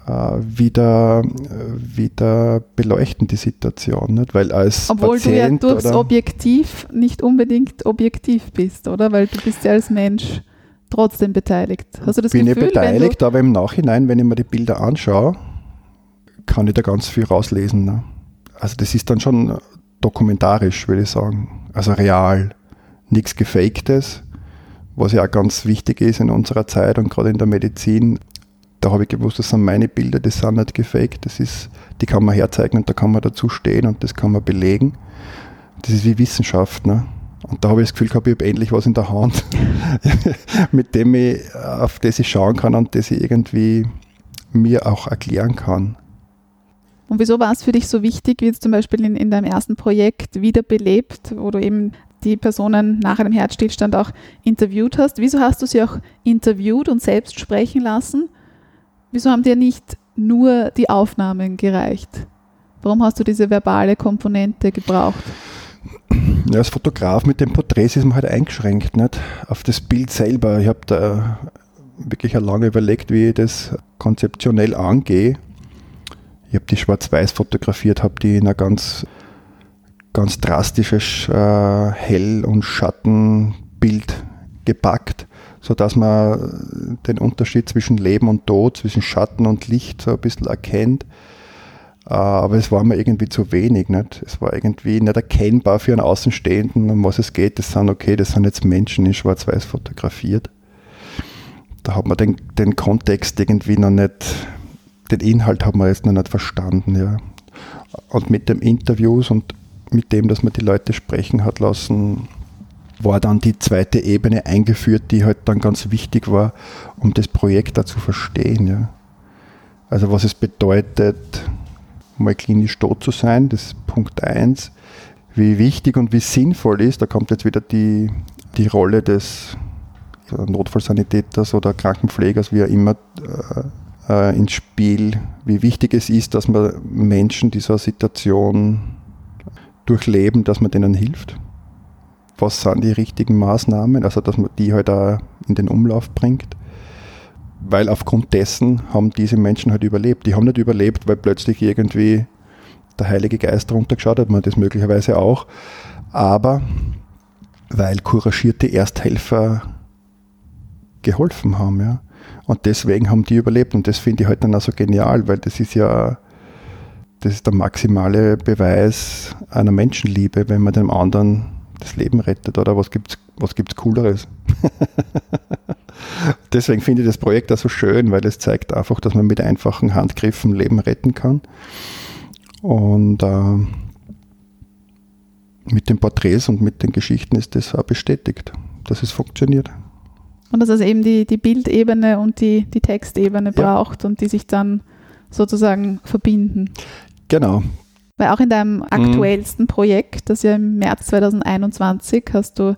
äh, wieder, äh, wieder beleuchten, die Situation. Nicht? Weil als obwohl Patient du ja durchs Objektiv nicht unbedingt objektiv bist, oder? Weil du bist ja als Mensch trotzdem beteiligt. Hast du das bin Gefühl, ich beteiligt, aber im Nachhinein, wenn ich mir die Bilder anschaue, kann ich da ganz viel rauslesen. Ne? Also das ist dann schon dokumentarisch, würde ich sagen. Also real. Nichts Gefaktes, was ja auch ganz wichtig ist in unserer Zeit und gerade in der Medizin. Da habe ich gewusst, das sind meine Bilder, die sind nicht gefaked. Das ist, die kann man herzeigen und da kann man dazu stehen und das kann man belegen. Das ist wie Wissenschaft. Ne? Und da habe ich das Gefühl gehabt, ich habe endlich was in der Hand, mit dem ich, auf das ich schauen kann und das ich irgendwie mir auch erklären kann. Und wieso war es für dich so wichtig, wie jetzt zum Beispiel in, in deinem ersten Projekt Wiederbelebt, wo du eben die Personen nach einem Herzstillstand auch interviewt hast? Wieso hast du sie auch interviewt und selbst sprechen lassen? Wieso haben dir nicht nur die Aufnahmen gereicht? Warum hast du diese verbale Komponente gebraucht? Ja, als Fotograf mit den Porträts ist man halt eingeschränkt, nicht? Auf das Bild selber. Ich habe da wirklich lange überlegt, wie ich das konzeptionell angehe. Ich habe die schwarz-weiß fotografiert, habe die in ein ganz, ganz drastisches äh, Hell- und Schattenbild gepackt, sodass man den Unterschied zwischen Leben und Tod, zwischen Schatten und Licht so ein bisschen erkennt. Äh, aber es war mir irgendwie zu wenig. Nicht? Es war irgendwie nicht erkennbar für einen Außenstehenden, um was es geht. Das sind okay, das sind jetzt Menschen in Schwarz-Weiß fotografiert. Da hat man den, den Kontext irgendwie noch nicht, den Inhalt hat man jetzt noch nicht verstanden. Ja. Und mit den Interviews und mit dem, dass man die Leute sprechen hat lassen, war dann die zweite Ebene eingeführt, die halt dann ganz wichtig war, um das Projekt da zu verstehen. Ja. Also was es bedeutet, mal klinisch tot zu sein, das ist Punkt 1. Wie wichtig und wie sinnvoll ist, da kommt jetzt wieder die, die Rolle des Notfallsanitäters oder Krankenpflegers, wie er immer äh, äh, ins Spiel, wie wichtig es ist, dass man Menschen dieser Situation durchleben, dass man denen hilft. Was sind die richtigen Maßnahmen, also dass man die halt auch in den Umlauf bringt weil aufgrund dessen haben diese Menschen halt überlebt. Die haben nicht überlebt, weil plötzlich irgendwie der Heilige Geist runtergeschaut hat, man das möglicherweise auch, aber weil couragierte Ersthelfer geholfen haben, ja. Und deswegen haben die überlebt und das finde ich halt dann auch so genial, weil das ist ja, das ist der maximale Beweis einer Menschenliebe, wenn man dem anderen das Leben rettet, oder was gibt's, was gibt's Cooleres? Deswegen finde ich das Projekt auch so schön, weil es zeigt einfach, dass man mit einfachen Handgriffen Leben retten kann. Und äh, mit den Porträts und mit den Geschichten ist das auch bestätigt, dass es funktioniert. Und dass es eben die, die Bildebene und die, die Textebene Ja. braucht und die sich dann sozusagen verbinden. Genau. Weil auch in deinem aktuellsten Projekt, das ja im März 2021, hast du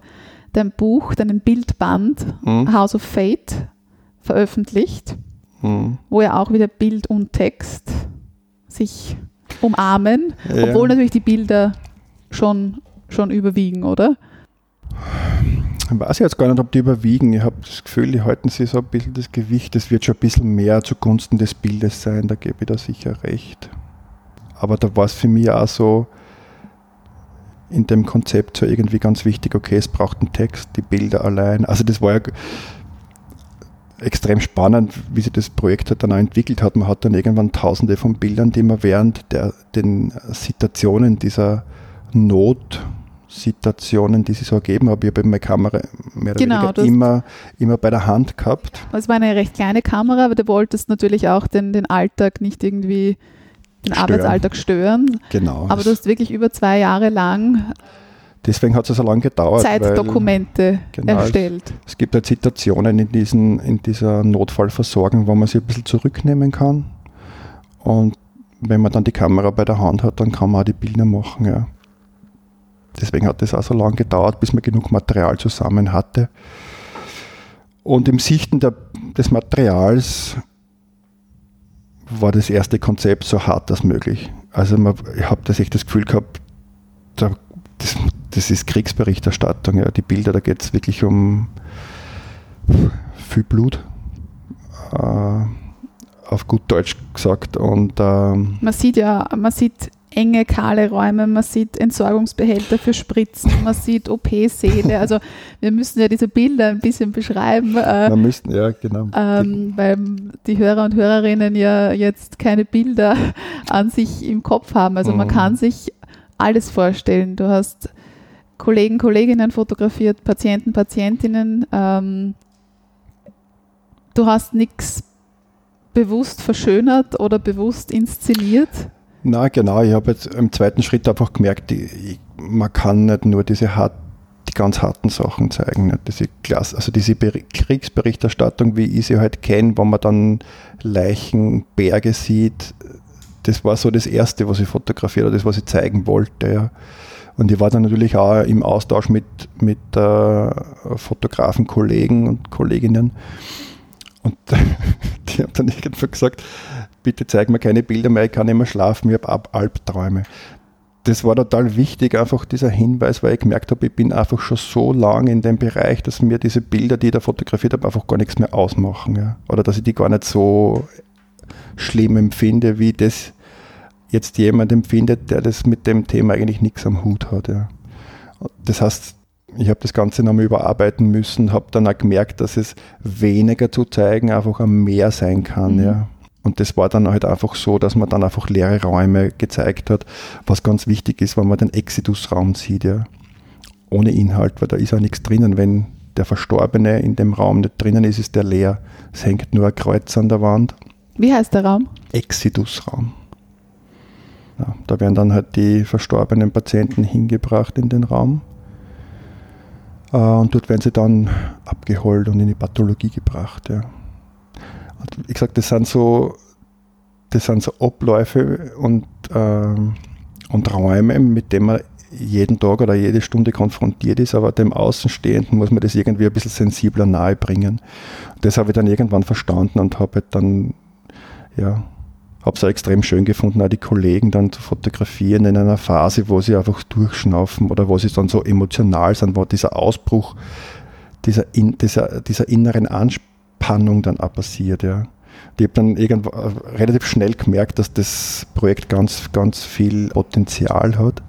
dein Buch, deinen Bildband Mhm. House of Fate veröffentlicht, Mhm. wo ja auch wieder Bild und Text sich umarmen, Ja. obwohl natürlich die Bilder schon, schon überwiegen, oder? Ich weiß jetzt gar nicht, ob die überwiegen. Ich habe das Gefühl, die halten sich so ein bisschen das Gewicht. Es wird schon ein bisschen mehr zugunsten des Bildes sein, da gebe ich da sicher recht. Aber da war es für mich auch so in dem Konzept so irgendwie ganz wichtig, okay, es braucht einen Text, die Bilder allein. Also das war ja extrem spannend, wie sich das Projekt halt dann auch entwickelt hat. Man hat dann irgendwann tausende von Bildern, die man während der, den Situationen dieser Notsituationen, die sich so ergeben haben, ich habe meine Kamera mehr oder Genau, weniger immer, immer bei der Hand gehabt. Es war eine recht kleine Kamera, aber du wolltest natürlich auch den, den Alltag nicht irgendwie, den Stören. Arbeitsalltag stören. Genau. Aber du hast wirklich über zwei Jahre lang Deswegen hat es so lange gedauert. weil- Zeitdokumente Genau, erstellt. Es gibt halt Situationen in, diesen, in dieser Notfallversorgung, wo man sich ein bisschen zurücknehmen kann. Und wenn man dann die Kamera bei der Hand hat, dann kann man auch die Bilder machen. Ja. Deswegen hat es auch so lange gedauert, bis man genug Material zusammen hatte. Und im Sichten der, des Materials war das erste Konzept so hart als möglich. Also man, ich habe das echt das Gefühl gehabt, da, das, das ist Kriegsberichterstattung. Ja. Die Bilder, da geht es wirklich um viel Blut. Äh, auf gut Deutsch gesagt. Und ähm, Man sieht ja, man sieht enge, kahle Räume, man sieht Entsorgungsbehälter für Spritzen, man sieht OP-Säle. Also wir müssen ja diese Bilder ein bisschen beschreiben, äh, wir müssten, ja, genau. ähm, weil die Hörer und Hörerinnen ja jetzt keine Bilder an sich im Kopf haben. Also man Mhm. kann sich alles vorstellen. Du hast Kollegen, Kolleginnen fotografiert, Patienten, Patientinnen. Ähm, du hast nichts bewusst verschönert oder bewusst inszeniert. Na genau, ich habe jetzt im zweiten Schritt einfach gemerkt, ich, man kann nicht nur diese hart, die ganz harten Sachen zeigen. Diese Klasse, also diese Beri- Kriegsberichterstattung, wie ich sie halt kenne, wo man dann Leichenberge sieht, das war so das Erste, was ich fotografiert habe, das, was ich zeigen wollte. Ja. Und ich war dann natürlich auch im Austausch mit, mit äh, Fotografen, Kollegen und Kolleginnen. Und die haben dann irgendwann gesagt, bitte zeig mir keine Bilder mehr, ich kann nicht mehr schlafen, ich habe Albträume. Das war total wichtig, einfach dieser Hinweis, weil ich gemerkt habe, ich bin einfach schon so lange in dem Bereich, dass mir diese Bilder, die ich da fotografiert habe, einfach gar nichts mehr ausmachen. Ja. Oder dass ich die gar nicht so schlimm empfinde, wie das jetzt jemand empfindet, der das mit dem Thema eigentlich nichts am Hut hat. Ja. Das heißt, ich habe das Ganze nochmal überarbeiten müssen, habe dann auch gemerkt, dass es weniger zu zeigen einfach am mehr sein kann. Mhm. Ja. Und das war dann halt einfach so, dass man dann einfach leere Räume gezeigt hat, was ganz wichtig ist, wenn man den Exitus-Raum sieht, ja. Ohne Inhalt, weil da ist auch nichts drinnen. Wenn der Verstorbene in dem Raum nicht drinnen ist, ist der leer. Es hängt nur ein Kreuz an der Wand. Wie heißt der Raum? Exitus-Raum. Ja, da werden dann halt die verstorbenen Patienten hingebracht in den Raum. Äh, und dort werden sie dann abgeholt und in die Pathologie gebracht. Ja. Und wie gesagt, das sind so, das sind so Abläufe und, ähm, und Räume, mit denen man jeden Tag oder jede Stunde konfrontiert ist, aber dem Außenstehenden muss man das irgendwie ein bisschen sensibler nahe bringen. Das habe ich dann irgendwann verstanden und habe halt dann, ja, habe es auch extrem schön gefunden, auch die Kollegen dann zu fotografieren in einer Phase, wo sie einfach durchschnaufen oder wo sie dann so emotional sind, wo dieser Ausbruch dieser, in, dieser, dieser inneren Anspannung dann auch passiert. Ja. Ich habe dann irgendwann relativ schnell gemerkt, dass das Projekt ganz, ganz viel Potenzial hat,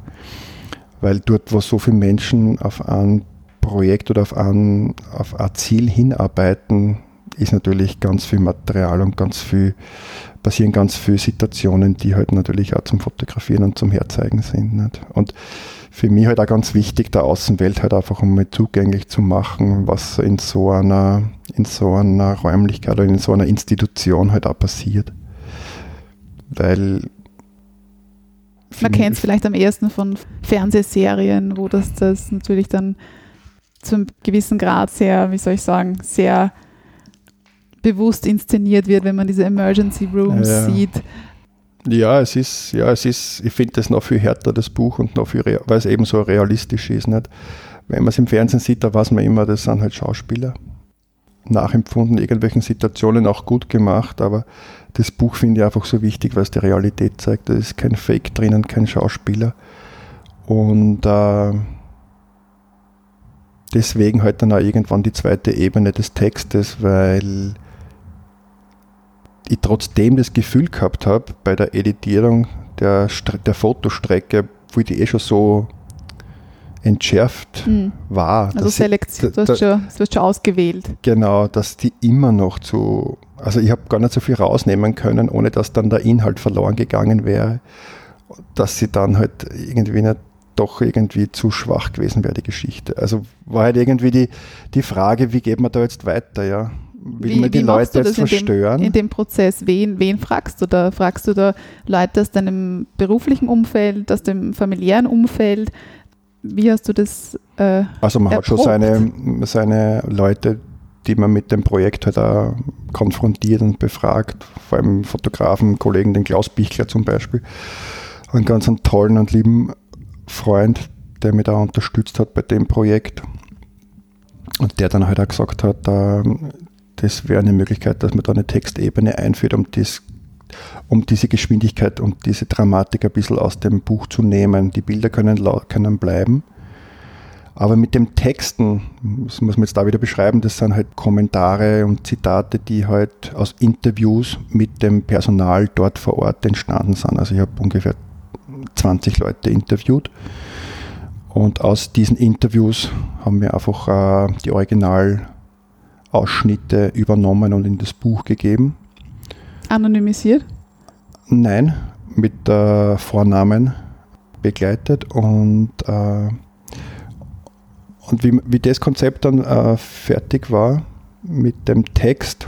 weil dort, wo so viele Menschen auf ein Projekt oder auf ein, auf ein Ziel hinarbeiten, ist natürlich ganz viel Material und ganz viel passieren ganz viele Situationen, die halt natürlich auch zum Fotografieren und zum Herzeigen sind. Nicht? Und für mich halt auch ganz wichtig, der Außenwelt halt einfach einmal zugänglich zu machen, was in so einer, in so einer Räumlichkeit oder in so einer Institution halt auch passiert. Weil Man kennt es vielleicht am ehesten von Fernsehserien, wo das, das natürlich dann zum gewissen Grad sehr, wie soll ich sagen, sehr bewusst inszeniert wird, wenn man diese Emergency Rooms Ja. sieht. Ja, es ist, ja, es ist, ich finde das noch viel härter, das Buch, und noch viel, weil es eben so realistisch ist. Nicht? Wenn man es im Fernsehen sieht, da weiß man immer, das sind halt Schauspieler. Nachempfunden, irgendwelchen Situationen auch gut gemacht, aber das Buch finde ich einfach so wichtig, weil es die Realität zeigt. Da ist kein Fake drinnen, kein Schauspieler. Und äh, deswegen halt dann auch irgendwann die zweite Ebene des Textes, weil ich trotzdem das Gefühl gehabt habe, bei der Editierung der, der Fotostrecke, wo die eh schon so entschärft Mhm. war, Also ich- Selektion, du hast schon, du hast schon ausgewählt. genau, dass die immer noch zu, also ich habe gar nicht so viel rausnehmen können, ohne dass dann der Inhalt verloren gegangen wäre, dass sie dann halt irgendwie nicht doch irgendwie zu schwach gewesen wäre, die Geschichte. Also war halt irgendwie die, die Frage, wie geht man da jetzt weiter, ja? Will Wie- man die Leute jetzt in dem- verstören? In dem Prozess, wen, wen fragst du da? Fragst du da Leute aus deinem beruflichen Umfeld, aus dem familiären Umfeld? Wie hast du das? Äh, Also man hat schon erprobt. seine, seine Leute, die man mit dem Projekt halt auch konfrontiert und befragt, vor allem Fotografen, Kollegen, den Klaus Bichler zum Beispiel, einen ganz einen tollen und lieben Freund, der mich da unterstützt hat bei dem Projekt und der dann halt auch gesagt hat, ähm, das wäre eine Möglichkeit, dass man da eine Textebene einführt, um das um diese Geschwindigkeit und diese Dramatik ein bisschen aus dem Buch zu nehmen. Die Bilder können, können bleiben. Aber mit dem Texten, das muss man jetzt da wieder beschreiben, das sind halt Kommentare und Zitate, die halt aus Interviews mit dem Personal dort vor Ort entstanden sind. Also ich habe ungefähr 20 Leute interviewt. Und aus diesen Interviews haben wir einfach äh, die Originalausschnitte übernommen und in das Buch gegeben. anonymisiert? Nein, mit äh, Vornamen begleitet und, äh, und wie, wie das Konzept dann äh, fertig war mit dem Text,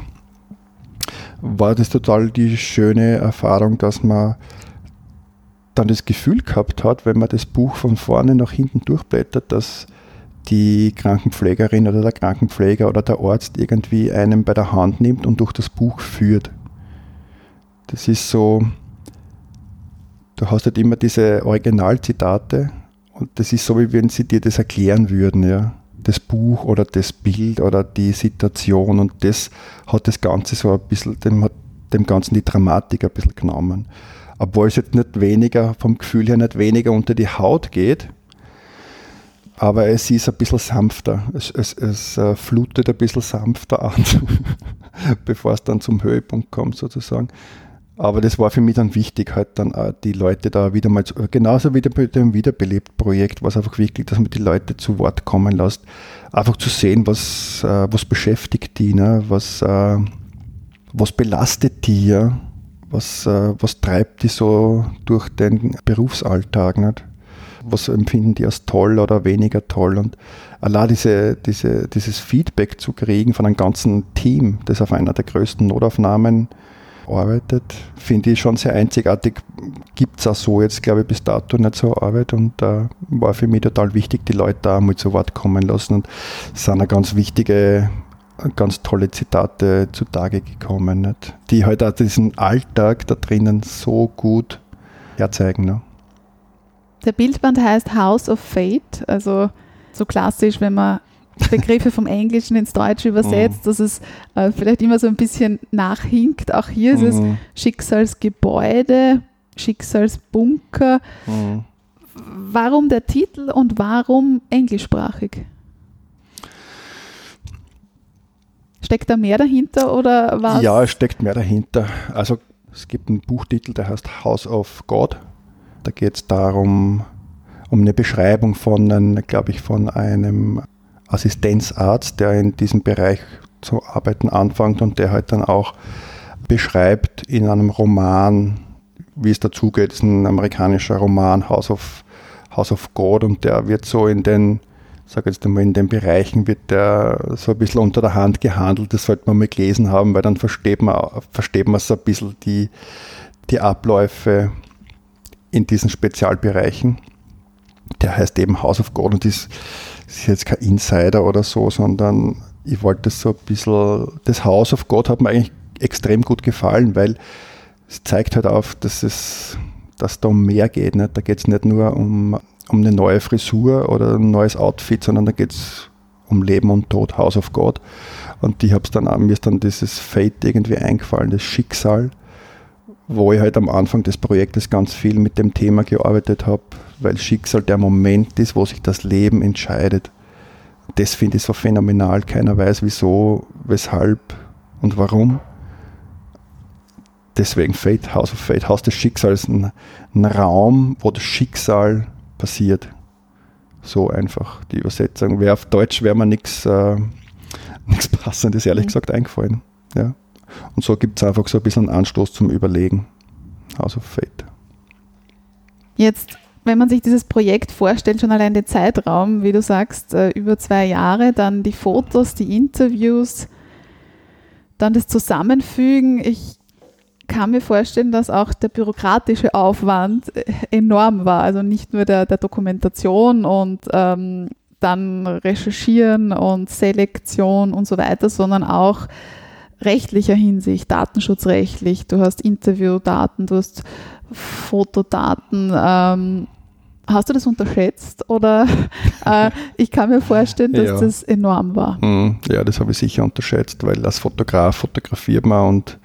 war das total die schöne Erfahrung, dass man dann das Gefühl gehabt hat, wenn man das Buch von vorne nach hinten durchblättert, dass die Krankenpflegerin oder der Krankenpfleger oder der Arzt irgendwie einen bei der Hand nimmt und durch das Buch führt. Das ist so, du hast halt immer diese Originalzitate und das ist so, wie wenn sie dir das erklären würden, ja. das Buch oder das Bild oder die Situation und das hat das Ganze so ein bisschen, dem hat dem Ganzen die Dramatik ein bisschen genommen. Obwohl es jetzt nicht weniger, vom Gefühl her nicht weniger unter die Haut geht, aber es ist ein bisschen sanfter. Es, es, es äh, flutet ein bisschen sanfter an, bevor es dann zum Höhepunkt kommt sozusagen. Aber das war für mich dann wichtig, halt dann auch die Leute da wieder mal, zu, genauso wie bei dem Wiederbelebt-Projekt, war es einfach wichtig, dass man die Leute zu Wort kommen lässt. Einfach zu sehen, was, äh, was beschäftigt die, ne? was, äh, was belastet die, ja? was, äh, was treibt die so durch den Berufsalltag. Nicht? Was empfinden die als toll oder weniger toll? Und allein diese, diese, dieses Feedback zu kriegen von einem ganzen Team, das auf einer der größten Notaufnahmen arbeitet, finde ich schon sehr einzigartig. Gibt es auch so jetzt, glaube ich, bis dato nicht so Arbeit und äh, war für mich total wichtig, die Leute da mal zu Wort kommen lassen und es sind eine ganz wichtige, ganz tolle Zitate zutage gekommen, nicht? die halt auch diesen Alltag da drinnen so gut herzeigen. Ne? Der Bildband heißt House of Fate, also so klassisch, wenn man Begriffe vom Englischen ins Deutsche übersetzt, mhm. dass es äh, vielleicht immer so ein bisschen nachhinkt. Auch hier ist es Mhm. Schicksalsgebäude, Schicksalsbunker. Mhm. Warum der Titel und warum englischsprachig? Steckt da mehr dahinter oder was? Ja, es steckt mehr dahinter. Also es gibt einen Buchtitel, der heißt House of God. Da geht es darum, um eine Beschreibung von, glaube ich, von einem Assistenzarzt, der in diesem Bereich zu arbeiten anfängt und der halt dann auch beschreibt in einem Roman, wie es dazugeht, ist ein amerikanischer Roman, House of, House of God, und der wird so in den, sag jetzt einmal, in den Bereichen wird der so ein bisschen unter der Hand gehandelt, das sollte man mal gelesen haben, weil dann versteht man, versteht man so ein bisschen die, die Abläufe in diesen Spezialbereichen. Der heißt eben House of God und ist, ist jetzt kein Insider oder so, sondern ich wollte das so ein bisschen, das House of God hat mir eigentlich extrem gut gefallen, weil es zeigt halt auf, dass es, dass da um mehr geht. Nicht? Da geht es nicht nur um, um eine neue Frisur oder ein neues Outfit, sondern da geht es um Leben und Tod, House of God. Und ich hab's dann, mir ist dann dieses Fate irgendwie eingefallen, das Schicksal, wo ich halt am Anfang des Projektes ganz viel mit dem Thema gearbeitet habe, weil Schicksal der Moment ist, wo sich das Leben entscheidet. Das finde ich so phänomenal. Keiner weiß wieso, weshalb und warum. Deswegen Fate, House of Fate, Haus des Schicksals, ein, ein Raum, wo das Schicksal passiert. So einfach die Übersetzung. Wäre auf Deutsch wäre mir nichts äh, Passendes, ehrlich Mhm. gesagt, eingefallen. Ja. Und so gibt es einfach so ein bisschen einen Anstoß zum Überlegen. House of Fate. Jetzt, wenn man sich dieses Projekt vorstellt, schon allein den Zeitraum, wie du sagst, äh, über zwei Jahre, dann die Fotos, die Interviews, dann das Zusammenfügen. Ich kann mir vorstellen, dass auch der bürokratische Aufwand äh, enorm war. Also nicht nur der, der Dokumentation und ähm, dann Recherchieren und Selektion und so weiter, sondern auch rechtlicher Hinsicht, datenschutzrechtlich. Du hast Interviewdaten, du hast Fotodaten. Ähm, hast du das unterschätzt? Oder äh, ich kann mir vorstellen, dass Ja. das enorm war. Mm, Ja, das habe ich sicher unterschätzt, weil als Fotograf fotografiert man und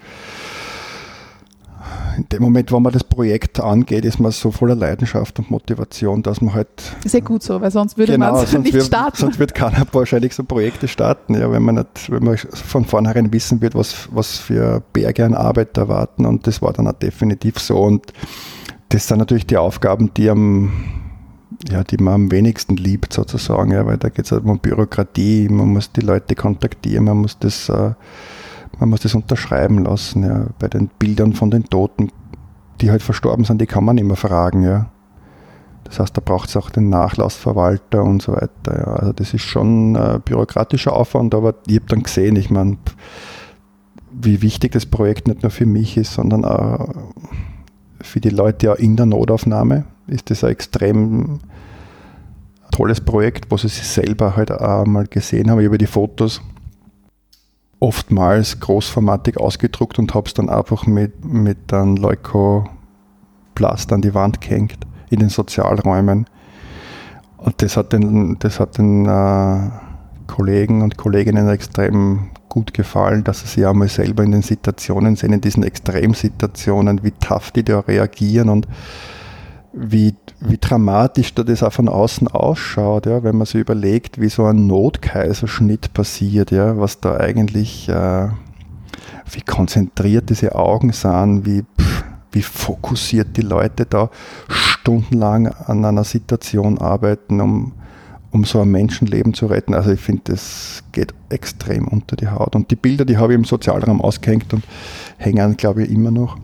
in dem Moment, wo man das Projekt angeht, ist man so voller Leidenschaft und Motivation, dass man halt Sehr gut so, weil sonst würde man es Genau, nicht wird, starten. Sonst wird keiner wahrscheinlich so Projekte starten, ja, wenn man nicht, wenn man von vornherein wissen wird, was, was für Berge an Arbeit da warten. Und das war dann auch definitiv so. Und das sind natürlich die Aufgaben, die am ja, die man am wenigsten liebt sozusagen, ja, weil da geht es halt um Bürokratie, man muss die Leute kontaktieren, man muss das, äh, man muss das unterschreiben lassen, ja. Bei den Bildern von den Toten, die halt verstorben sind, die kann man mehr fragen, ja. Das heißt, da braucht es auch den Nachlassverwalter und so weiter. Ja. Also das ist schon ein bürokratischer Aufwand, aber ich habe dann gesehen, ich meine, wie wichtig das Projekt nicht nur für mich ist, sondern auch für die Leute ja in der Notaufnahme ist das ein extrem tolles Projekt, wo sie sich selber halt auch mal gesehen haben. Habe die Fotos oftmals großformatig ausgedruckt und habe es dann einfach mit, mit einem Leukoplast an die Wand gehängt in den Sozialräumen. Und das hat den, das hat den, äh, Kollegen und Kolleginnen extrem gut gefallen, dass sie sich einmal selber in den Situationen sehen, in diesen Extremsituationen, wie tough die da reagieren und wie, wie dramatisch da das auch von außen ausschaut, ja, wenn man sich überlegt, wie so ein Notkaiserschnitt passiert, ja, was da eigentlich, äh, wie konzentriert diese Augen sind, wie, pff, wie fokussiert die Leute da stundenlang an einer Situation arbeiten, um, um so ein Menschenleben zu retten. Also ich finde, das geht extrem unter die Haut. Und die Bilder, die habe ich im Sozialraum ausgehängt und hängen, glaube ich, immer noch.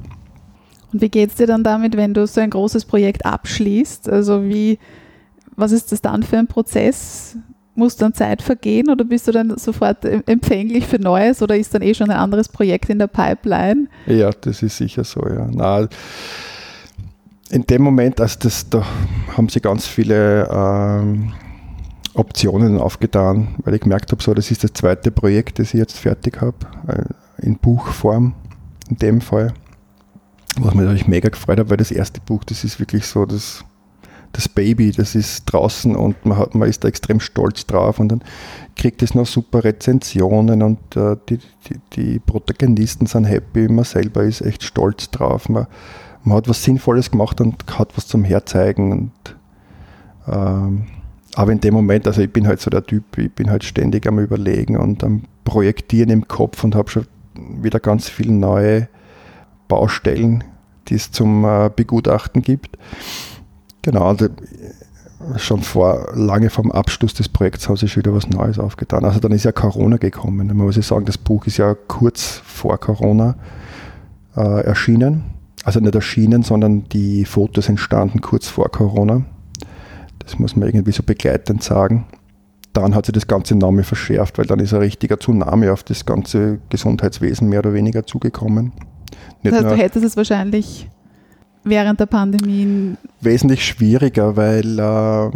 Und wie geht es dir dann damit, wenn du so ein großes Projekt abschließt? Also wie, was ist das dann für ein Prozess? Muss dann Zeit vergehen oder bist du dann sofort empfänglich für Neues oder ist dann eh schon ein anderes Projekt in der Pipeline? Ja, das ist sicher so, ja. Na, in dem Moment, also das, da haben sie ganz viele ähm, Optionen aufgetan, weil ich gemerkt habe, so, das ist das zweite Projekt, das ich jetzt fertig habe, äh, in Buchform in dem Fall. Was mich natürlich mega gefreut hat, weil das erste Buch, das ist wirklich so das, das Baby, das ist draußen und man, hat, man ist da extrem stolz drauf und dann kriegt es noch super Rezensionen und äh, die, die, die, Protagonisten sind happy, man selber ist echt stolz drauf. Man, man hat was Sinnvolles gemacht und hat was zum Herzeigen und ähm, aber in dem Moment, also ich bin halt so der Typ, ich bin halt ständig am Überlegen und am Projektieren im Kopf und habe schon wieder ganz viele neue Baustellen, die es zum äh, Begutachten gibt. Genau, also schon vor lange vom Abschluss des Projekts haben sich wieder was Neues aufgetan. Also dann ist ja Corona gekommen. Man muss ja sagen, das Buch ist ja kurz vor Corona äh, erschienen. Also nicht erschienen, sondern die Fotos entstanden kurz vor Corona. Das muss man irgendwie so begleitend sagen. Dann hat sich das ganze Name verschärft, weil dann ist ein richtiger Tsunami auf das ganze Gesundheitswesen mehr oder weniger zugekommen. Nicht das heißt, du hättest es wahrscheinlich während der Pandemie wesentlich schwieriger, weil äh,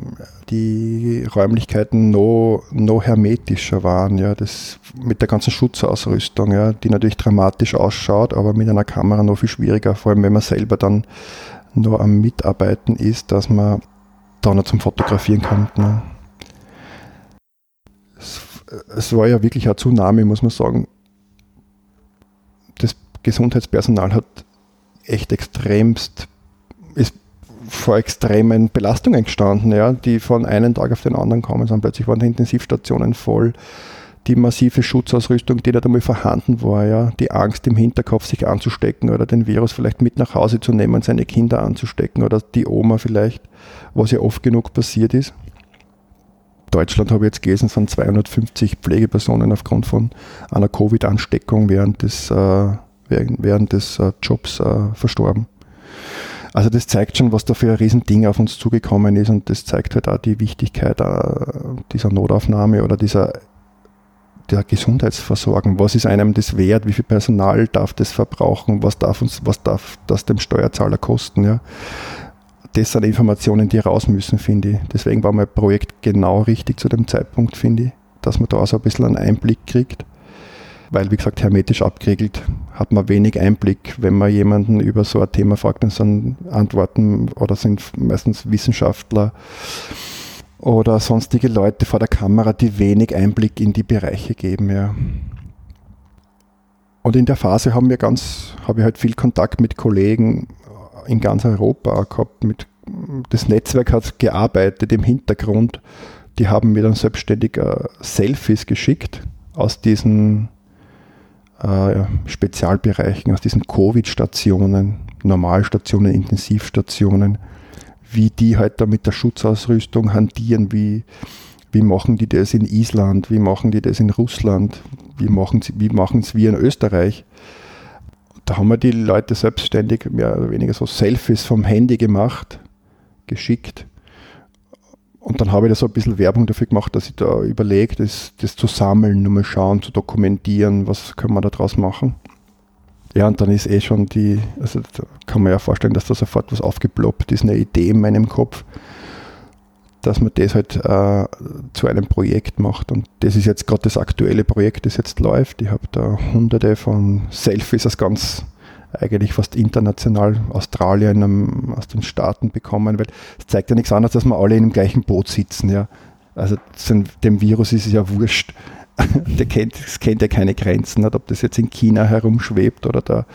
die Räumlichkeiten noch, noch hermetischer waren. Ja, das mit der ganzen Schutzausrüstung, ja, die natürlich dramatisch ausschaut, aber mit einer Kamera noch viel schwieriger, vor allem wenn man selber dann nur am Mitarbeiten ist, dass man da noch zum Fotografieren kann. Ne. Es, es war ja wirklich ein Tsunami, muss man sagen. Das Gesundheitspersonal hat echt extremst, ist vor extremen Belastungen gestanden, ja, die von einem Tag auf den anderen kommen sind. Plötzlich waren die Intensivstationen voll, die massive Schutzausrüstung, die da einmal vorhanden war, ja, die Angst im Hinterkopf, sich anzustecken oder den Virus vielleicht mit nach Hause zu nehmen, seine Kinder anzustecken oder die Oma vielleicht, was ja oft genug passiert ist. Deutschland habe ich jetzt gelesen, sind 250 Pflegepersonen aufgrund von einer Covid-Ansteckung während des äh, während, des äh, Jobs äh, verstorben. Also das zeigt schon, was da für ein Riesending auf uns zugekommen ist und das zeigt halt auch die Wichtigkeit äh, dieser Notaufnahme oder dieser der Gesundheitsversorgung. Was ist einem das wert? Wie viel Personal darf das verbrauchen? Was darf uns, was darf das dem Steuerzahler kosten? Ja? Das sind Informationen, die raus müssen, finde ich. Deswegen war mein Projekt genau richtig zu dem Zeitpunkt, finde ich, dass man da so ein bisschen einen Einblick kriegt weil, wie gesagt, hermetisch abgeriegelt hat man wenig Einblick. Wenn man jemanden über so ein Thema fragt, dann sind Antworten oder sind meistens Wissenschaftler oder sonstige Leute vor der Kamera, die wenig Einblick in die Bereiche geben. Ja. Und in der Phase haben wir ganz, habe ich halt viel Kontakt mit Kollegen in ganz Europa gehabt. Mit, das Netzwerk hat gearbeitet im Hintergrund. Die haben mir dann selbstständig uh, Selfies geschickt aus diesen äh, Spezialbereichen, aus diesen Covid-Stationen, Normalstationen, Intensivstationen, wie die halt da mit der Schutzausrüstung hantieren, wie, wie machen die das in Island, wie machen die das in Russland, wie machen sie, wie machen es wir in Österreich. Da haben wir die Leute selbstständig mehr oder weniger so Selfies vom Handy gemacht, geschickt und dann habe ich da so ein bisschen Werbung dafür gemacht, dass ich da überlege, das, das zu sammeln, nur mal schauen, zu dokumentieren, was können wir da draus machen. Ja, und dann ist eh schon die, also da kann man ja vorstellen, dass da sofort was aufgeploppt ist, eine Idee in meinem Kopf, dass man das halt äh, zu einem Projekt macht. Und das ist jetzt gerade das aktuelle Projekt, das jetzt läuft. Ich habe da hunderte von Selfies aus ganz eigentlich fast international Australien, um, aus den Staaten bekommen, weil es zeigt ja nichts anderes, dass wir alle in dem gleichen Boot sitzen. Ja. Also dem Virus ist es ja wurscht. Der kennt, es kennt ja keine Grenzen, ob das jetzt in China herumschwebt oder da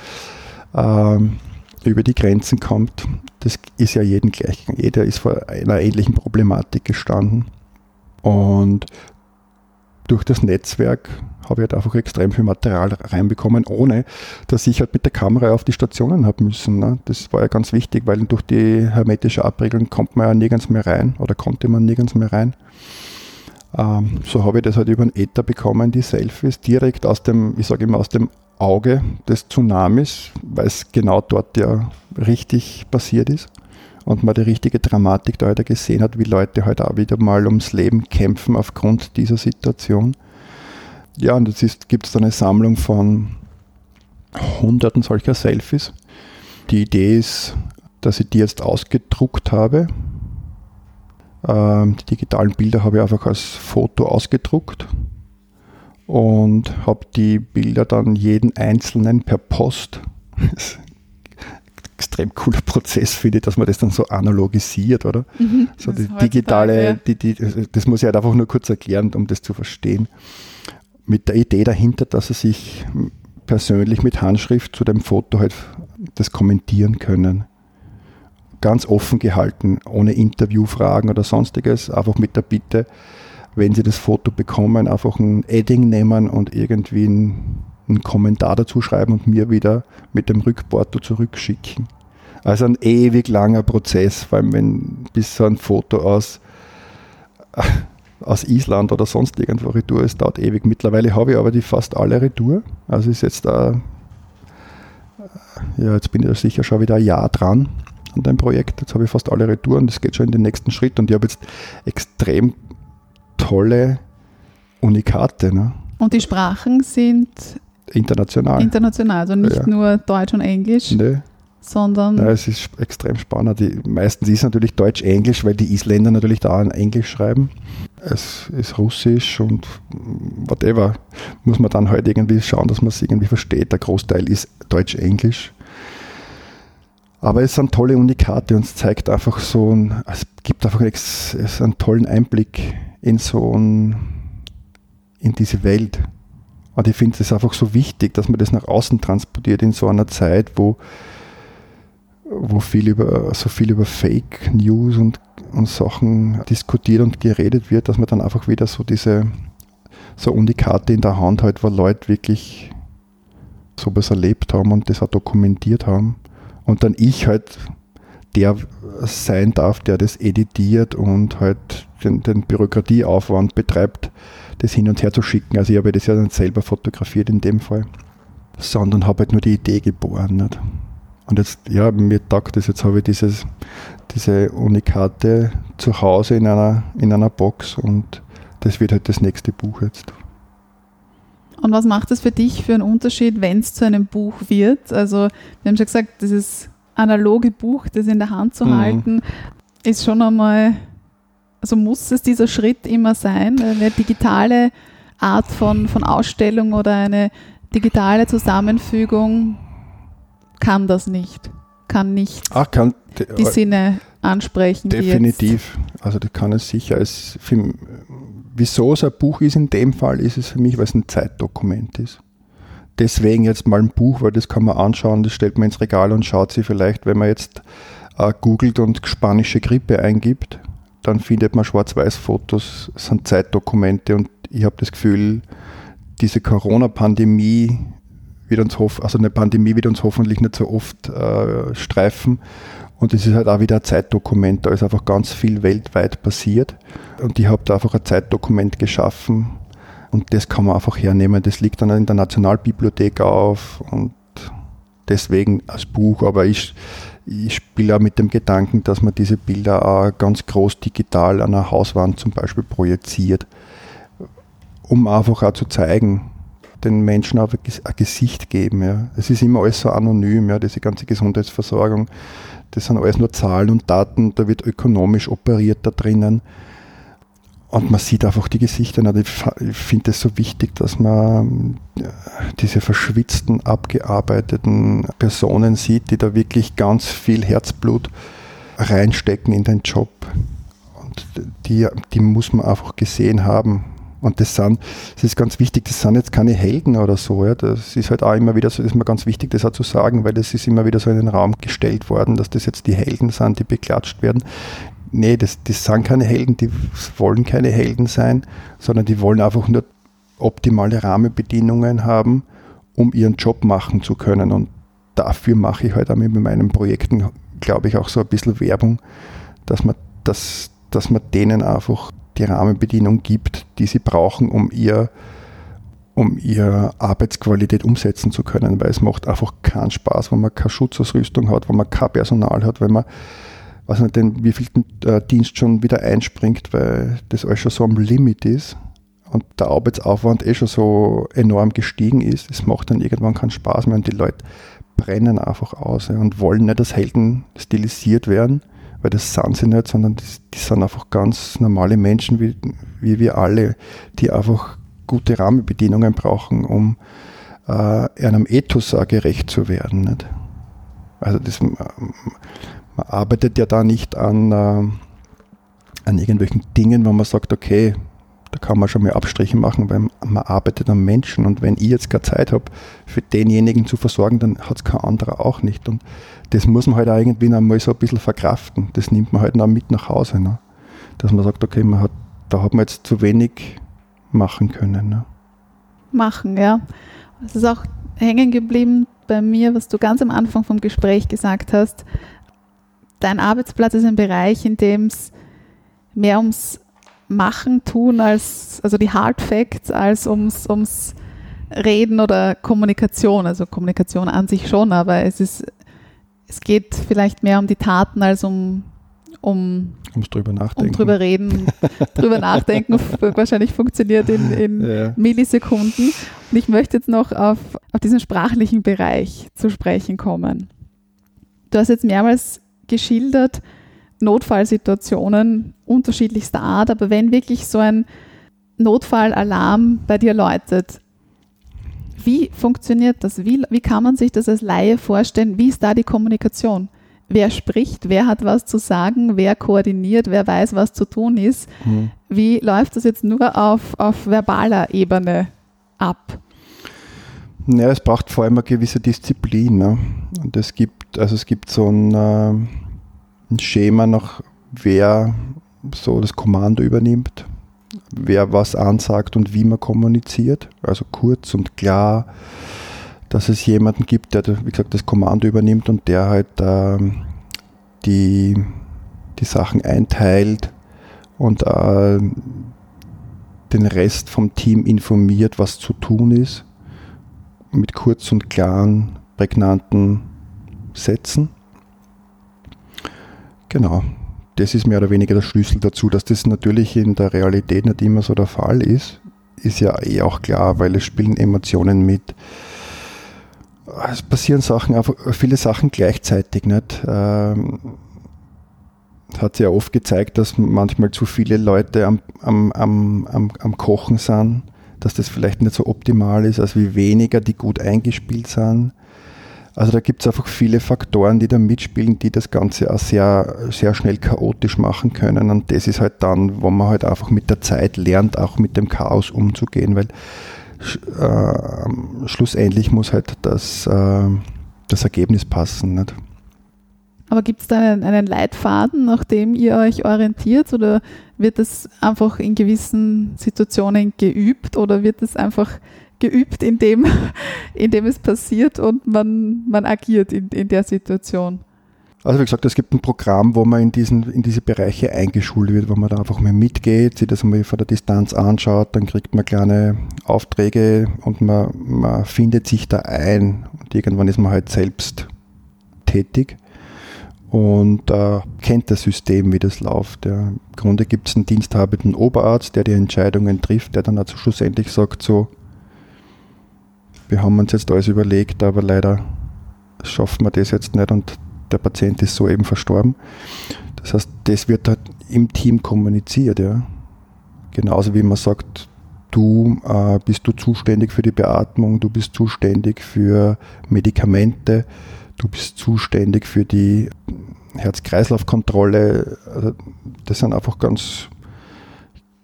ähm, über die Grenzen kommt. Das ist ja jedem gleich. Jeder ist vor einer ähnlichen Problematik gestanden. Und durch das Netzwerk habe ich halt einfach extrem viel Material reinbekommen, ohne dass ich halt mit der Kamera auf die Stationen habe müssen. Ne? Das war ja ganz wichtig, weil durch die hermetische Abregelung kommt man ja nirgends mehr rein oder konnte man nirgends mehr rein. Ähm, so habe ich das halt über einen Ether bekommen, die Selfies, direkt aus dem, ich sage immer, aus dem Auge des Tsunamis, weil es genau dort ja richtig passiert ist und man die richtige Dramatik da heute gesehen hat, wie Leute heute halt auch wieder mal ums Leben kämpfen aufgrund dieser Situation. Ja, und jetzt gibt es da eine Sammlung von hunderten solcher Selfies. Die Idee ist, dass ich die jetzt ausgedruckt habe. Ähm, die digitalen Bilder habe ich einfach als Foto ausgedruckt und habe die Bilder dann jeden einzelnen per Post extrem cooler Prozess, finde ich, dass man das dann so analogisiert, oder? Mhm, so die digitale, die, die, das muss ich halt einfach nur kurz erklären, um das zu verstehen. Mit der Idee dahinter, dass sie sich persönlich mit Handschrift zu dem Foto halt das kommentieren können. Ganz offen gehalten, ohne Interviewfragen oder sonstiges, einfach mit der Bitte, wenn sie das Foto bekommen, einfach ein Edding nehmen und irgendwie ein einen Kommentar dazu schreiben und mir wieder mit dem Rückporto zurückschicken. Also ein ewig langer Prozess, vor allem wenn bis so ein Foto aus, aus Island oder sonst irgendwo Retour ist, dauert ewig. Mittlerweile habe ich aber die fast alle Retour. Also ist jetzt da, ja, jetzt bin ich sicher schon wieder ein Jahr dran an dem Projekt. Jetzt habe ich fast alle Retouren, das geht schon in den nächsten Schritt und ich habe jetzt extrem tolle Unikate. Ne? Und die Sprachen sind International. International, also nicht ja. nur Deutsch und Englisch. Nee. Sondern. Ja, es ist extrem spannend. Die, meistens ist natürlich Deutsch-Englisch, weil die Isländer natürlich da in Englisch schreiben. Es ist Russisch und whatever. Muss man dann halt irgendwie schauen, dass man es irgendwie versteht. Der Großteil ist Deutsch-Englisch. Aber es sind tolle Unikate und es zeigt einfach so ein, es gibt einfach einen tollen Einblick in so ein, in diese Welt. Und ich finde es einfach so wichtig, dass man das nach außen transportiert in so einer Zeit, wo, wo viel über, so viel über Fake News und, und Sachen diskutiert und geredet wird, dass man dann einfach wieder so diese so Unikate in der Hand hat, wo Leute wirklich sowas erlebt haben und das auch dokumentiert haben. Und dann ich halt der sein darf, der das editiert und halt den, den Bürokratieaufwand betreibt, das hin und her zu schicken. Also ich habe das ja dann selber fotografiert in dem Fall, sondern habe halt nur die Idee geboren. Nicht? Und jetzt, ja, mir taugt das, jetzt habe ich dieses, diese Unikate zu Hause in einer, in einer Box und das wird halt das nächste Buch jetzt. Und was macht es für dich für einen Unterschied, wenn es zu einem Buch wird? Also, wir haben schon gesagt, dieses analoge Buch, das in der Hand zu mhm. halten, ist schon einmal also muss es dieser Schritt immer sein, eine digitale Art von, von Ausstellung oder eine digitale Zusammenfügung kann das nicht. Kann nicht Ach, kann, die äh, Sinne ansprechen. Definitiv. Also das kann es sicher. Es für, wieso es ein Buch ist in dem Fall, ist es für mich, weil es ein Zeitdokument ist. Deswegen jetzt mal ein Buch, weil das kann man anschauen, das stellt man ins Regal und schaut sich vielleicht, wenn man jetzt äh, googelt und spanische Grippe eingibt, dann findet man Schwarz-Weiß-Fotos, sind Zeitdokumente und ich habe das Gefühl, diese Corona-Pandemie wird uns hoff also eine Pandemie wird uns hoffentlich nicht so oft äh, streifen. Und es ist halt auch wieder ein Zeitdokument, da ist einfach ganz viel weltweit passiert. Und ich habe da einfach ein Zeitdokument geschaffen und das kann man einfach hernehmen. Das liegt dann in der Nationalbibliothek auf und deswegen als Buch, aber ich ich spiele auch mit dem Gedanken, dass man diese Bilder auch ganz groß digital an einer Hauswand zum Beispiel projiziert, um einfach auch zu zeigen, den Menschen auch ein Gesicht geben. Ja. Es ist immer alles so anonym, ja, diese ganze Gesundheitsversorgung. Das sind alles nur Zahlen und Daten, da wird ökonomisch operiert da drinnen. Und man sieht einfach die Gesichter. Ich finde es so wichtig, dass man diese verschwitzten, abgearbeiteten Personen sieht, die da wirklich ganz viel Herzblut reinstecken in den Job. Und die, die muss man einfach gesehen haben. Und das sind, das ist ganz wichtig, das sind jetzt keine Helden oder so. Ja. Das ist halt auch immer wieder so, das ist mir ganz wichtig, das auch zu sagen, weil das ist immer wieder so in den Raum gestellt worden, dass das jetzt die Helden sind, die beklatscht werden. Nee, das, das sind keine Helden, die wollen keine Helden sein, sondern die wollen einfach nur optimale Rahmenbedingungen haben, um ihren Job machen zu können. Und dafür mache ich halt auch mit meinen Projekten, glaube ich, auch so ein bisschen Werbung, dass man, dass, dass man denen einfach die Rahmenbedingungen gibt, die sie brauchen, um ihr um ihre Arbeitsqualität umsetzen zu können, weil es macht einfach keinen Spaß, wenn man keine Schutzausrüstung hat, wenn man kein Personal hat, wenn man, weiß nicht, den wievielten äh, Dienst schon wieder einspringt, weil das alles schon so am Limit ist und der Arbeitsaufwand eh schon so enorm gestiegen ist. Es macht dann irgendwann keinen Spaß mehr und die Leute brennen einfach aus und wollen nicht als Helden stilisiert werden, weil das sind sie nicht, sondern die, die sind einfach ganz normale Menschen wie, wie wir alle, die einfach gute Rahmenbedingungen brauchen, um äh, einem Ethos gerecht zu werden. Nicht? Also das, man arbeitet ja da nicht an, äh, an irgendwelchen Dingen, wo man sagt, okay, da kann man schon mal Abstriche machen, weil man arbeitet am Menschen und wenn ich jetzt keine Zeit habe, für denjenigen zu versorgen, dann hat es kein anderer auch nicht. Und das muss man halt auch irgendwie noch mal so ein bisschen verkraften. Das nimmt man halt noch mit nach Hause. Ne? Dass man sagt, okay, man hat, da hat man jetzt zu wenig machen können. Ne? Machen, ja. Es ist auch hängen geblieben bei mir, was du ganz am Anfang vom Gespräch gesagt hast. Dein Arbeitsplatz ist ein Bereich, in dem es mehr ums Machen, Tun als, also die Hard Facts, als ums, ums Reden oder Kommunikation. Also Kommunikation an sich schon, aber es ist, es geht vielleicht mehr um die Taten als um um Ums drüber nachdenken. Um drüber reden, drüber nachdenken, wahrscheinlich funktioniert in, in ja. Millisekunden. Und ich möchte jetzt noch auf, auf diesen sprachlichen Bereich zu sprechen kommen. Du hast jetzt mehrmals geschildert, Notfallsituationen unterschiedlichster Art, aber wenn wirklich so ein Notfallalarm bei dir läutet, wie funktioniert das? Wie, wie kann man sich das als Laie vorstellen? Wie ist da die Kommunikation? Wer spricht? Wer hat was zu sagen? Wer koordiniert? Wer weiß, was zu tun ist? Mhm. Wie läuft das jetzt nur auf, auf verbaler Ebene ab? Ja, es braucht vor allem eine gewisse Disziplin. Ne? Und es gibt, also es gibt so ein, äh, ein Schema nach wer so das Kommando übernimmt, wer was ansagt und wie man kommuniziert. Also kurz und klar, dass es jemanden gibt, der, wie gesagt, das Kommando übernimmt und der halt äh, die, die Sachen einteilt und äh, den Rest vom Team informiert, was zu tun ist, mit kurz und klaren, prägnanten Sätzen. Genau. Das ist mehr oder weniger der Schlüssel dazu, dass das natürlich in der Realität nicht immer so der Fall ist, ist ja eh auch klar, weil es spielen Emotionen mit. Es passieren Sachen, viele Sachen gleichzeitig nicht. Ähm, hat ja oft gezeigt, dass manchmal zu viele Leute am, am, am, am, am Kochen sind, dass das vielleicht nicht so optimal ist, als wie weniger, die gut eingespielt sind. Also da gibt es einfach viele Faktoren, die da mitspielen, die das Ganze auch sehr, sehr schnell chaotisch machen können. Und das ist halt dann, wo man halt einfach mit der Zeit lernt, auch mit dem Chaos umzugehen, weil äh, schlussendlich muss halt das, äh, das Ergebnis passen. Nicht? Aber gibt es da einen, einen, Leitfaden, nach dem ihr euch orientiert? Oder wird das einfach in gewissen Situationen geübt? Oder wird es einfach geübt, indem, indem es passiert und man, man agiert in, in der Situation. Also wie gesagt, es gibt ein Programm, wo man in, diesen, in diese Bereiche eingeschult wird, wo man da einfach mal mitgeht, sich das mal von der Distanz anschaut, dann kriegt man kleine Aufträge und man, man findet sich da ein und irgendwann ist man halt selbst tätig und äh, kennt das System, wie das läuft. Ja. Im Grunde gibt es einen diensthabenden Oberarzt, der die Entscheidungen trifft, der dann also schlussendlich sagt so, wir haben uns jetzt alles überlegt, aber leider schaffen wir das jetzt nicht und der Patient ist so eben verstorben. Das heißt, das wird halt im Team kommuniziert, ja. Genauso wie man sagt, du äh, bist du zuständig für die Beatmung, du bist zuständig für Medikamente, du bist zuständig für die Herz-Kreislauf-Kontrolle. Also das sind einfach ganz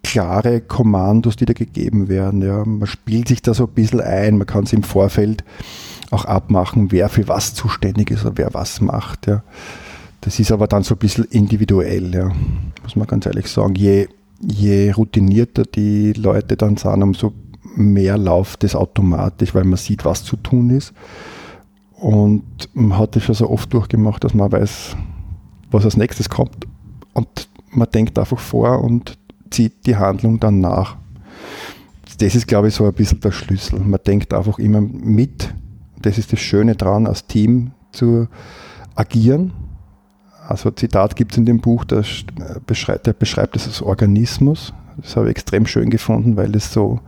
klare Kommandos, die da gegeben werden. Ja. Man spielt sich da so ein bisschen ein, man kann es im Vorfeld auch abmachen, wer für was zuständig ist oder wer was macht. Ja. Das ist aber dann so ein bisschen individuell, ja. muss man ganz ehrlich sagen. Je, je routinierter die Leute dann sind, umso mehr läuft es automatisch, weil man sieht, was zu tun ist. Und man hat das schon so oft durchgemacht, dass man weiß, was als nächstes kommt. Und man denkt einfach vor und zieht die Handlung dann nach. Das ist, glaube ich, so ein bisschen der Schlüssel. Man denkt einfach immer mit. Das ist das Schöne daran, als Team zu agieren. Also Zitat gibt es in dem Buch, der beschreibt, der beschreibt es als Organismus. Das habe ich extrem schön gefunden, weil es so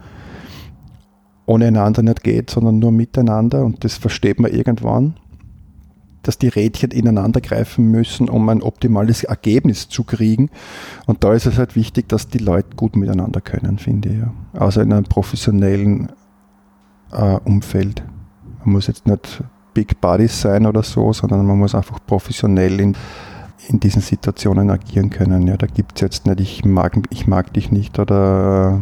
ohne einander nicht geht, sondern nur miteinander und das versteht man irgendwann, dass die Rädchen ineinander greifen müssen, um ein optimales Ergebnis zu kriegen. Und da ist es halt wichtig, dass die Leute gut miteinander können, finde ich. Ja. Also in einem professionellen äh, Umfeld. Man muss jetzt nicht Big Buddies sein oder so, sondern man muss einfach professionell in, in diesen Situationen agieren können. Ja, da gibt es jetzt nicht, ich mag, ich mag dich nicht oder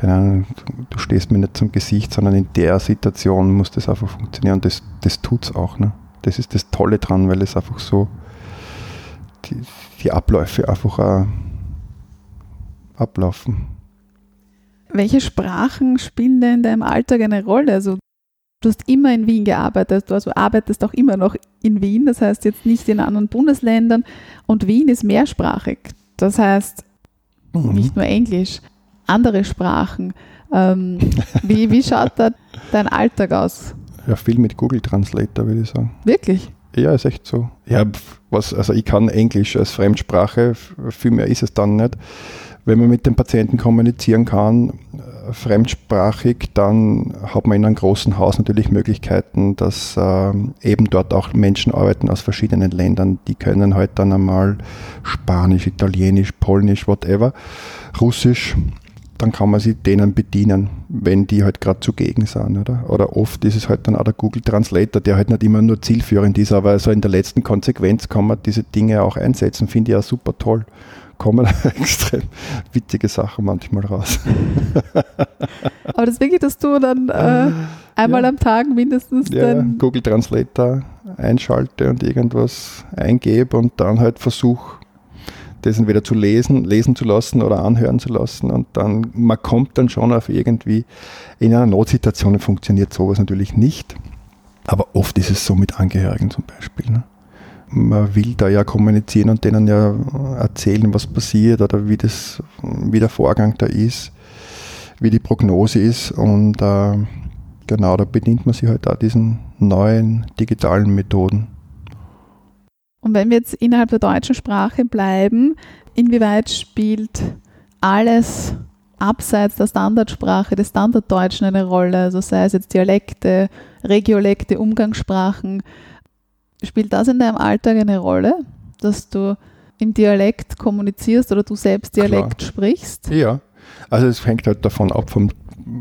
keine Ahnung, du stehst mir nicht zum Gesicht, sondern in der Situation muss das einfach funktionieren. Das, das tut es auch. Ne? Das ist das Tolle dran, weil es einfach so die, die Abläufe einfach auch ablaufen. Welche Sprachen spielen denn in deinem Alltag eine Rolle? Also du hast immer in Wien gearbeitet, du also arbeitest auch immer noch in Wien, das heißt jetzt nicht in anderen Bundesländern und Wien ist mehrsprachig. Das heißt mhm. nicht nur Englisch andere Sprachen. Ähm, wie, wie schaut da dein Alltag aus? Ja, viel mit Google Translator, würde ich sagen. Wirklich? Ja, ist echt so. Ja, was, also ich kann Englisch als Fremdsprache, viel mehr ist es dann nicht. Wenn man mit dem Patienten kommunizieren kann, äh, fremdsprachig, dann hat man in einem großen Haus natürlich Möglichkeiten, dass äh, eben dort auch Menschen arbeiten aus verschiedenen Ländern. Die können halt dann einmal Spanisch, Italienisch, Polnisch, whatever, Russisch dann kann man sich denen bedienen, wenn die halt gerade zugegen sind. Oder? oder oft ist es halt dann auch der Google Translator, der halt nicht immer nur zielführend ist, aber so in der letzten Konsequenz kann man diese Dinge auch einsetzen. Finde ich ja super toll. Kommen extrem witzige Sachen manchmal raus. aber das wirklich, dass du dann äh, einmal ja. am Tag mindestens ja, Google Translator einschalte und irgendwas eingebe und dann halt versuche, das entweder zu lesen, lesen zu lassen oder anhören zu lassen und dann, man kommt dann schon auf irgendwie, in einer Notsituation funktioniert sowas natürlich nicht, aber oft ist es so mit Angehörigen zum Beispiel. Ne? Man will da ja kommunizieren und denen ja erzählen, was passiert oder wie, das, wie der Vorgang da ist, wie die Prognose ist und äh, genau, da bedient man sich halt auch diesen neuen digitalen Methoden. Und wenn wir jetzt innerhalb der deutschen Sprache bleiben, inwieweit spielt alles abseits der Standardsprache, des Standarddeutschen eine Rolle? Also sei es jetzt Dialekte, Regiolekte, Umgangssprachen. Spielt das in deinem Alltag eine Rolle, dass du im Dialekt kommunizierst oder du selbst Dialekt Klar. sprichst? Ja, also es hängt halt davon ab vom,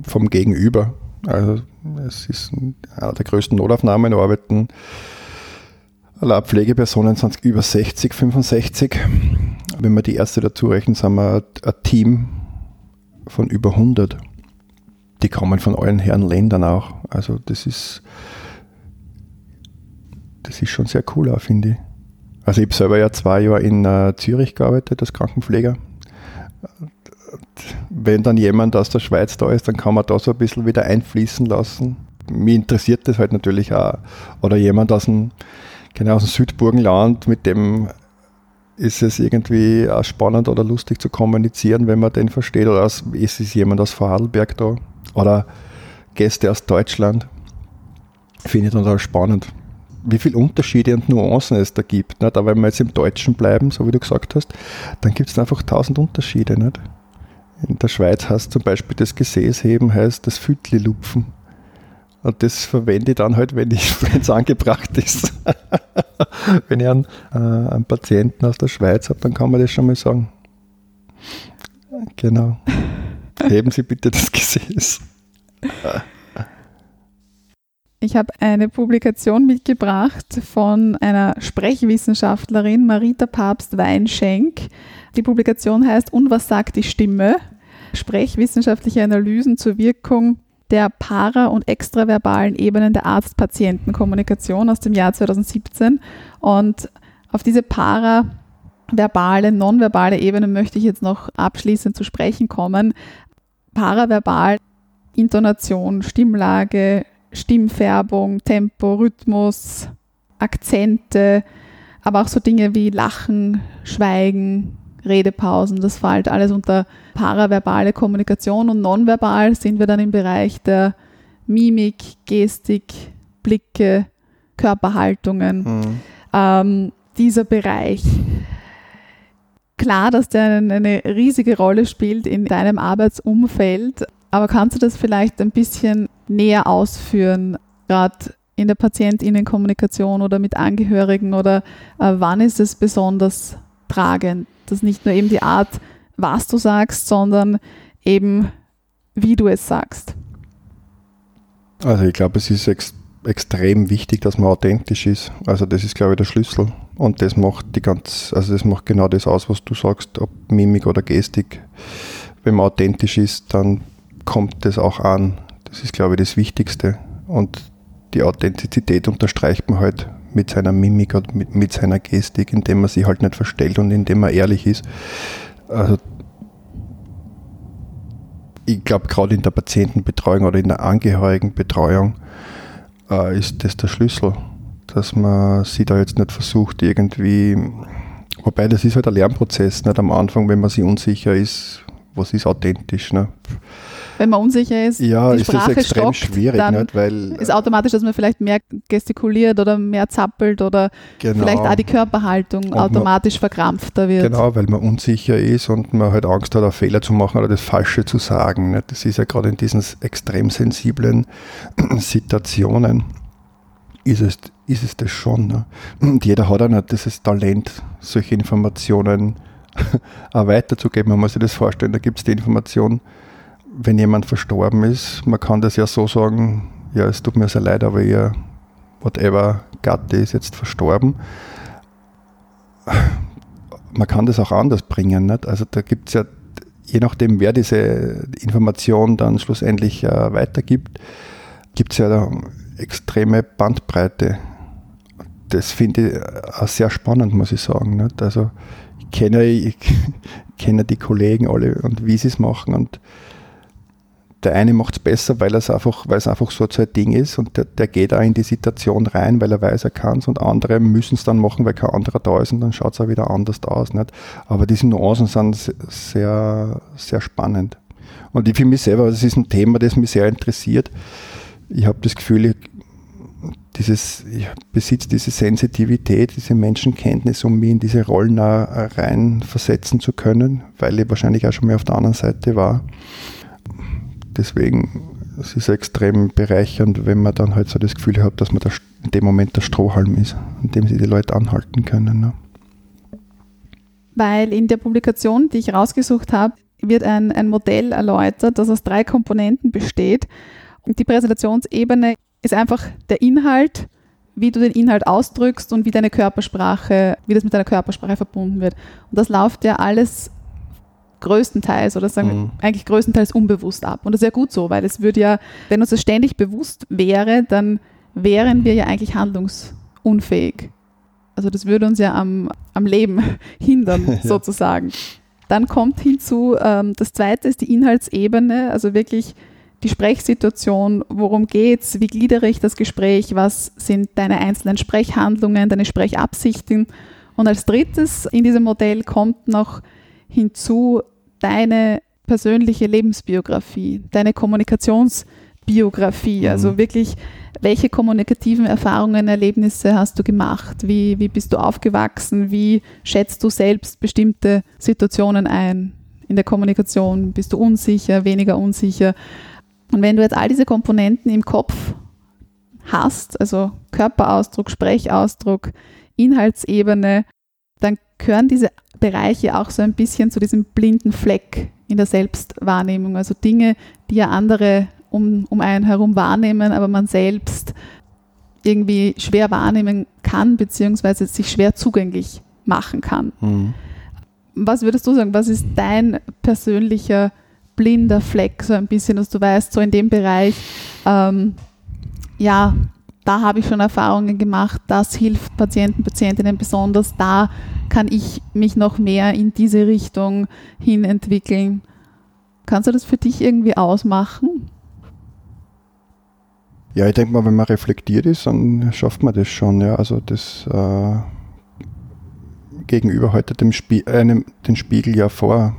vom Gegenüber. Also es ist einer der größten Notaufnahmen, arbeiten alle Pflegepersonen sind über 60, 65. Wenn wir die Ärzte dazu rechnen, sind wir ein Team von über 100. Die kommen von allen Herren Ländern auch. Also das ist, das ist schon sehr cool finde ich. Also ich habe selber ja zwei Jahre in uh, Zürich gearbeitet als Krankenpfleger. Wenn dann jemand aus der Schweiz da ist, dann kann man da so ein bisschen wieder einfließen lassen. Mich interessiert das halt natürlich auch. Oder jemand aus dem genau aus dem Südburgenland, mit dem ist es irgendwie auch spannend oder lustig zu kommunizieren, wenn man den versteht. Oder ist es jemand aus Vorarlberg da? Oder Gäste aus Deutschland? Finde ich total spannend. Wie viele Unterschiede und Nuancen es da gibt. Nicht? Aber wenn wir jetzt im Deutschen bleiben, so wie du gesagt hast, dann gibt es einfach tausend Unterschiede. Nicht? In der Schweiz heißt zum Beispiel das Gesäßheben, heißt das Fütli-Lupfen. Und das verwende ich dann halt, wenn es angebracht ist. wenn ich einen, äh, einen Patienten aus der Schweiz habe, dann kann man das schon mal sagen. Genau. Heben Sie bitte das Gesäß. Ich habe eine Publikation mitgebracht von einer Sprechwissenschaftlerin, Marita Papst-Weinschenk. Die Publikation heißt Und was sagt die Stimme? Sprechwissenschaftliche Analysen zur Wirkung der para- und extraverbalen Ebenen der Arzt-Patienten-Kommunikation aus dem Jahr 2017. Und auf diese paraverbale, nonverbale Ebene möchte ich jetzt noch abschließend zu sprechen kommen. Paraverbal, Intonation, Stimmlage, Stimmfärbung, Tempo, Rhythmus, Akzente, aber auch so Dinge wie Lachen, Schweigen, Redepausen, das fällt alles unter paraverbale Kommunikation und nonverbal sind wir dann im Bereich der Mimik, Gestik, Blicke, Körperhaltungen. Mhm. Ähm, dieser Bereich. Klar, dass der eine, riesige Rolle spielt in deinem Arbeitsumfeld, aber kannst du das vielleicht ein bisschen näher ausführen, gerade in der Patientinnenkommunikation oder mit Angehörigen oder äh, wann ist es besonders tragend, dass nicht nur eben die Art, was du sagst, sondern eben wie du es sagst. Also ich glaube, es ist ex extrem wichtig, dass man authentisch ist. Also das ist, glaube ich, der Schlüssel. Und das macht die ganz, also das macht genau das aus, was du sagst, ob Mimik oder Gestik. Wenn man authentisch ist, dann kommt das auch an. Das ist, glaube ich, das Wichtigste. Und die Authentizität unterstreicht man halt mit seiner Mimik und mit, mit seiner Gestik, indem man sich halt nicht verstellt und indem man ehrlich ist. Also ich glaube, gerade in der Patientenbetreuung oder in der Angehörigenbetreuung äh, ist das der Schlüssel, dass man sich da jetzt nicht versucht, irgendwie, wobei das ist halt ein Lernprozess, nicht am Anfang, wenn man sich unsicher ist, was ist authentisch. Ne? Wenn man unsicher ist, Ja, die ist das Sprache extrem stockt, schwierig, dann nicht? weil ist automatisch, dass man vielleicht mehr gestikuliert oder mehr zappelt oder genau, vielleicht auch die Körperhaltung man- automatisch verkrampfter wird. Genau, weil man unsicher ist und man halt Angst hat, einen Fehler zu machen oder das Falsche zu sagen. Nicht? Das ist ja gerade in diesen extrem sensiblen Situationen, ist es, ist es das schon. Ne? Und jeder hat auch nicht dieses Talent, solche Informationen auch weiterzugeben. Man muss sich das vorstellen, da gibt es die Information, wenn jemand verstorben ist, man kann das ja so sagen, ja, es tut mir sehr leid, aber ihr, whatever, Gatte ist jetzt verstorben man kann das auch anders bringen. Nicht? Also da gibt es ja, je nachdem, wer diese Information dann schlussendlich äh, weitergibt, gibt es ja da extreme Bandbreite. Das finde ich auch sehr spannend, muss ich sagen. Nicht? Also ich kenne, ich kenne die Kollegen alle und wie sie es machen und der eine macht es besser, weil es einfach, einfach so ein Ding ist und der, der geht auch in die Situation rein, weil er weiß, er kann es und andere müssen es dann machen, weil kein anderer da ist und dann schaut es auch wieder anders aus. Nicht? Aber diese Nuancen sind se- sehr, sehr spannend. Und ich für mich selber, das ist ein Thema, das mich sehr interessiert. Ich habe das Gefühl, ich, dieses, ich besitze diese Sensitivität, diese Menschenkenntnis, um mich in diese Rollen reinversetzen zu können, weil ich wahrscheinlich auch schon mal auf der anderen Seite war deswegen es ist extrem bereichernd, wenn man dann halt so das Gefühl hat, dass man der, in dem Moment der Strohhalm ist, an dem sie die Leute anhalten können. Ne? Weil in der Publikation, die ich rausgesucht habe, wird ein, ein Modell erläutert, das aus drei Komponenten besteht. Und die Präsentationsebene ist einfach der Inhalt, wie du den Inhalt ausdrückst und wie deine Körpersprache, wie das mit deiner Körpersprache verbunden wird. Und das läuft ja alles größtenteils oder sagen wir Mhm. eigentlich größtenteils unbewusst ab. Und das ist ja gut so, weil es würde ja, wenn uns das ständig bewusst wäre, dann wären wir ja eigentlich handlungsunfähig. Also das würde uns ja am, am Leben hindern, Ja. sozusagen. Dann kommt hinzu, ähm, das zweite ist die Inhaltsebene, also wirklich die Sprechsituation, worum geht's, wie gliedere ich das Gespräch, was sind deine einzelnen Sprechhandlungen, deine Sprechabsichten. Und als drittes in diesem Modell kommt noch hinzu deine persönliche Lebensbiografie, deine Kommunikationsbiografie, Mhm. also wirklich, welche kommunikativen Erfahrungen, Erlebnisse hast du gemacht, wie, wie bist du aufgewachsen, wie schätzt du selbst bestimmte Situationen ein in der Kommunikation, bist du unsicher, weniger unsicher. Und wenn du jetzt all diese Komponenten im Kopf hast, also Körperausdruck, Sprechausdruck, Inhaltsebene, dann gehören diese Bereiche auch so ein bisschen zu diesem blinden Fleck in der Selbstwahrnehmung. Also Dinge, die ja andere um, um einen herum wahrnehmen, aber man selbst irgendwie schwer wahrnehmen kann, beziehungsweise sich schwer zugänglich machen kann. Mhm. Was würdest du sagen, was ist dein persönlicher blinder Fleck, so ein bisschen, dass du weißt, so in dem Bereich, ähm, ja, da habe ich schon Erfahrungen gemacht, das hilft Patienten, Patientinnen besonders, da kann ich mich noch mehr in diese Richtung hin entwickeln. Kannst du das für dich irgendwie ausmachen? Ja, ich denke mal, wenn man reflektiert ist, dann schafft man das schon. Ja. Also das äh, Gegenüber heute dem Spie einem, den Spiegel ja vor.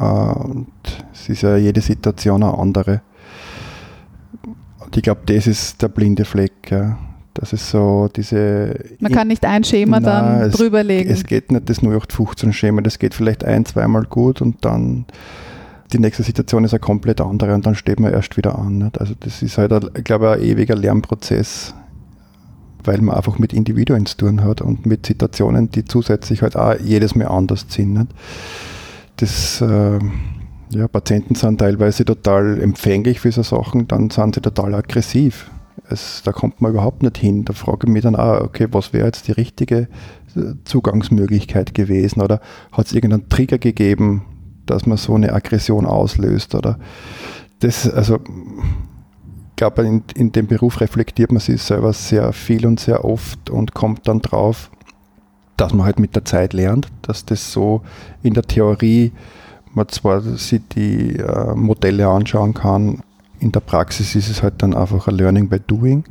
Äh, und es ist ja jede Situation eine andere. Und ich glaube, das ist der blinde Fleck. Ja. Das ist so diese. Man kann nicht ein Schema Nein, dann es- drüberlegen. Es geht nicht das 0815-Schema, das geht vielleicht ein, zweimal gut und dann die nächste Situation ist eine komplett andere und dann steht man erst wieder an. Nicht? Also das ist halt, ein, ich glaube ein ewiger Lernprozess, weil man einfach mit Individuen zu tun hat und mit Situationen, die zusätzlich halt auch jedes Mal anders sind. Nicht? Das, äh, ja, Patienten sind teilweise total empfänglich für so Sachen, dann sind sie total aggressiv. Es, da kommt man überhaupt nicht hin. Da frage ich mich dann auch, okay, was wäre jetzt die richtige äh, Zugangsmöglichkeit gewesen? Oder hat es irgendeinen Trigger gegeben, dass man so eine Aggression auslöst? Oder das, also ich glaube, in, in dem Beruf reflektiert man sich selber sehr viel und sehr oft und kommt dann drauf, dass man halt mit der Zeit lernt, dass das so in der Theorie man zwar sich die äh, Modelle anschauen kann, in der Praxis ist es halt dann einfach ein Learning by Doing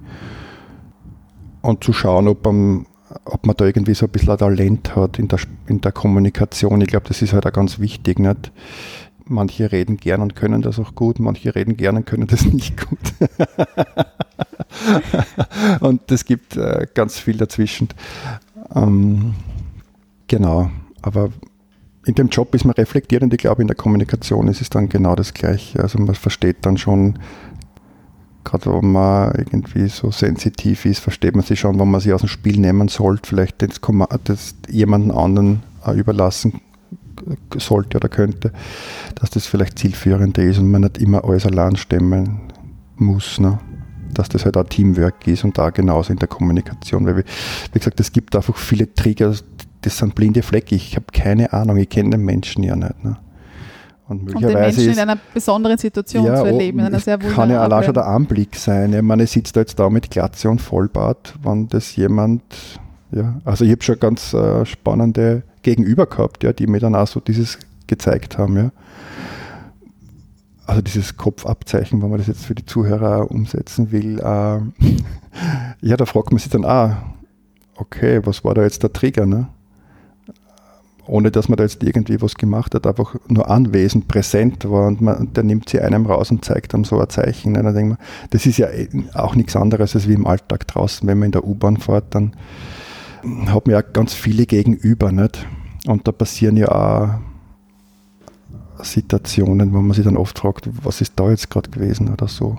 und zu schauen, ob, man, ob man da irgendwie so ein bisschen ein Talent hat in der, in der Kommunikation. Ich glaube, das ist halt auch ganz wichtig. Nicht? Manche reden gern und können das auch gut, manche reden gern und können das nicht gut. und es gibt äh, ganz viel dazwischen. Ähm, genau, aber in dem Job ist man reflektiert und ich glaube, in der Kommunikation ist es dann genau das Gleiche. Also man versteht dann schon, gerade wenn man irgendwie so sensitiv ist, versteht man sich schon, wenn man sich aus dem Spiel nehmen sollte, vielleicht das, das jemanden anderen überlassen sollte oder könnte, dass das vielleicht zielführender ist und man nicht immer alles allein stemmen muss. Ne? Dass das halt auch Teamwork ist und da genauso in der Kommunikation. Weil, wie, wie gesagt, es gibt einfach viele Trigger, das sind blinde Flecke. Ich habe keine Ahnung, ich kenne den Menschen ja nicht. Ne? Und und den möglicherweise Menschen ist in einer besonderen Situation zu erleben, in einer sehr kann ja allein schon der. Anblick sein. Ich meine, ich sitze da jetzt da mit Glatze und Vollbart, wenn das jemand, ja, also ich habe schon ganz äh, spannende Gegenüber gehabt, ja, die mir dann auch so dieses gezeigt haben, ja. Also dieses Kopfabzeichen, wenn man das jetzt für die Zuhörer auch umsetzen will, äh, ja, da fragt man sich dann, ah, okay, was war da jetzt der Trigger, ne? Ohne dass man da jetzt irgendwie was gemacht hat, einfach nur anwesend, präsent war und man, der nimmt sie einem raus und zeigt einem so ein Zeichen. Ne? Dann denkt man, das ist ja eh auch nichts anderes als wie im Alltag draußen, wenn man in der U-Bahn fährt, dann hat man ja ganz viele gegenüber, nicht? Und da passieren ja auch Situationen, wo man sich dann oft fragt, was ist da jetzt gerade gewesen oder so.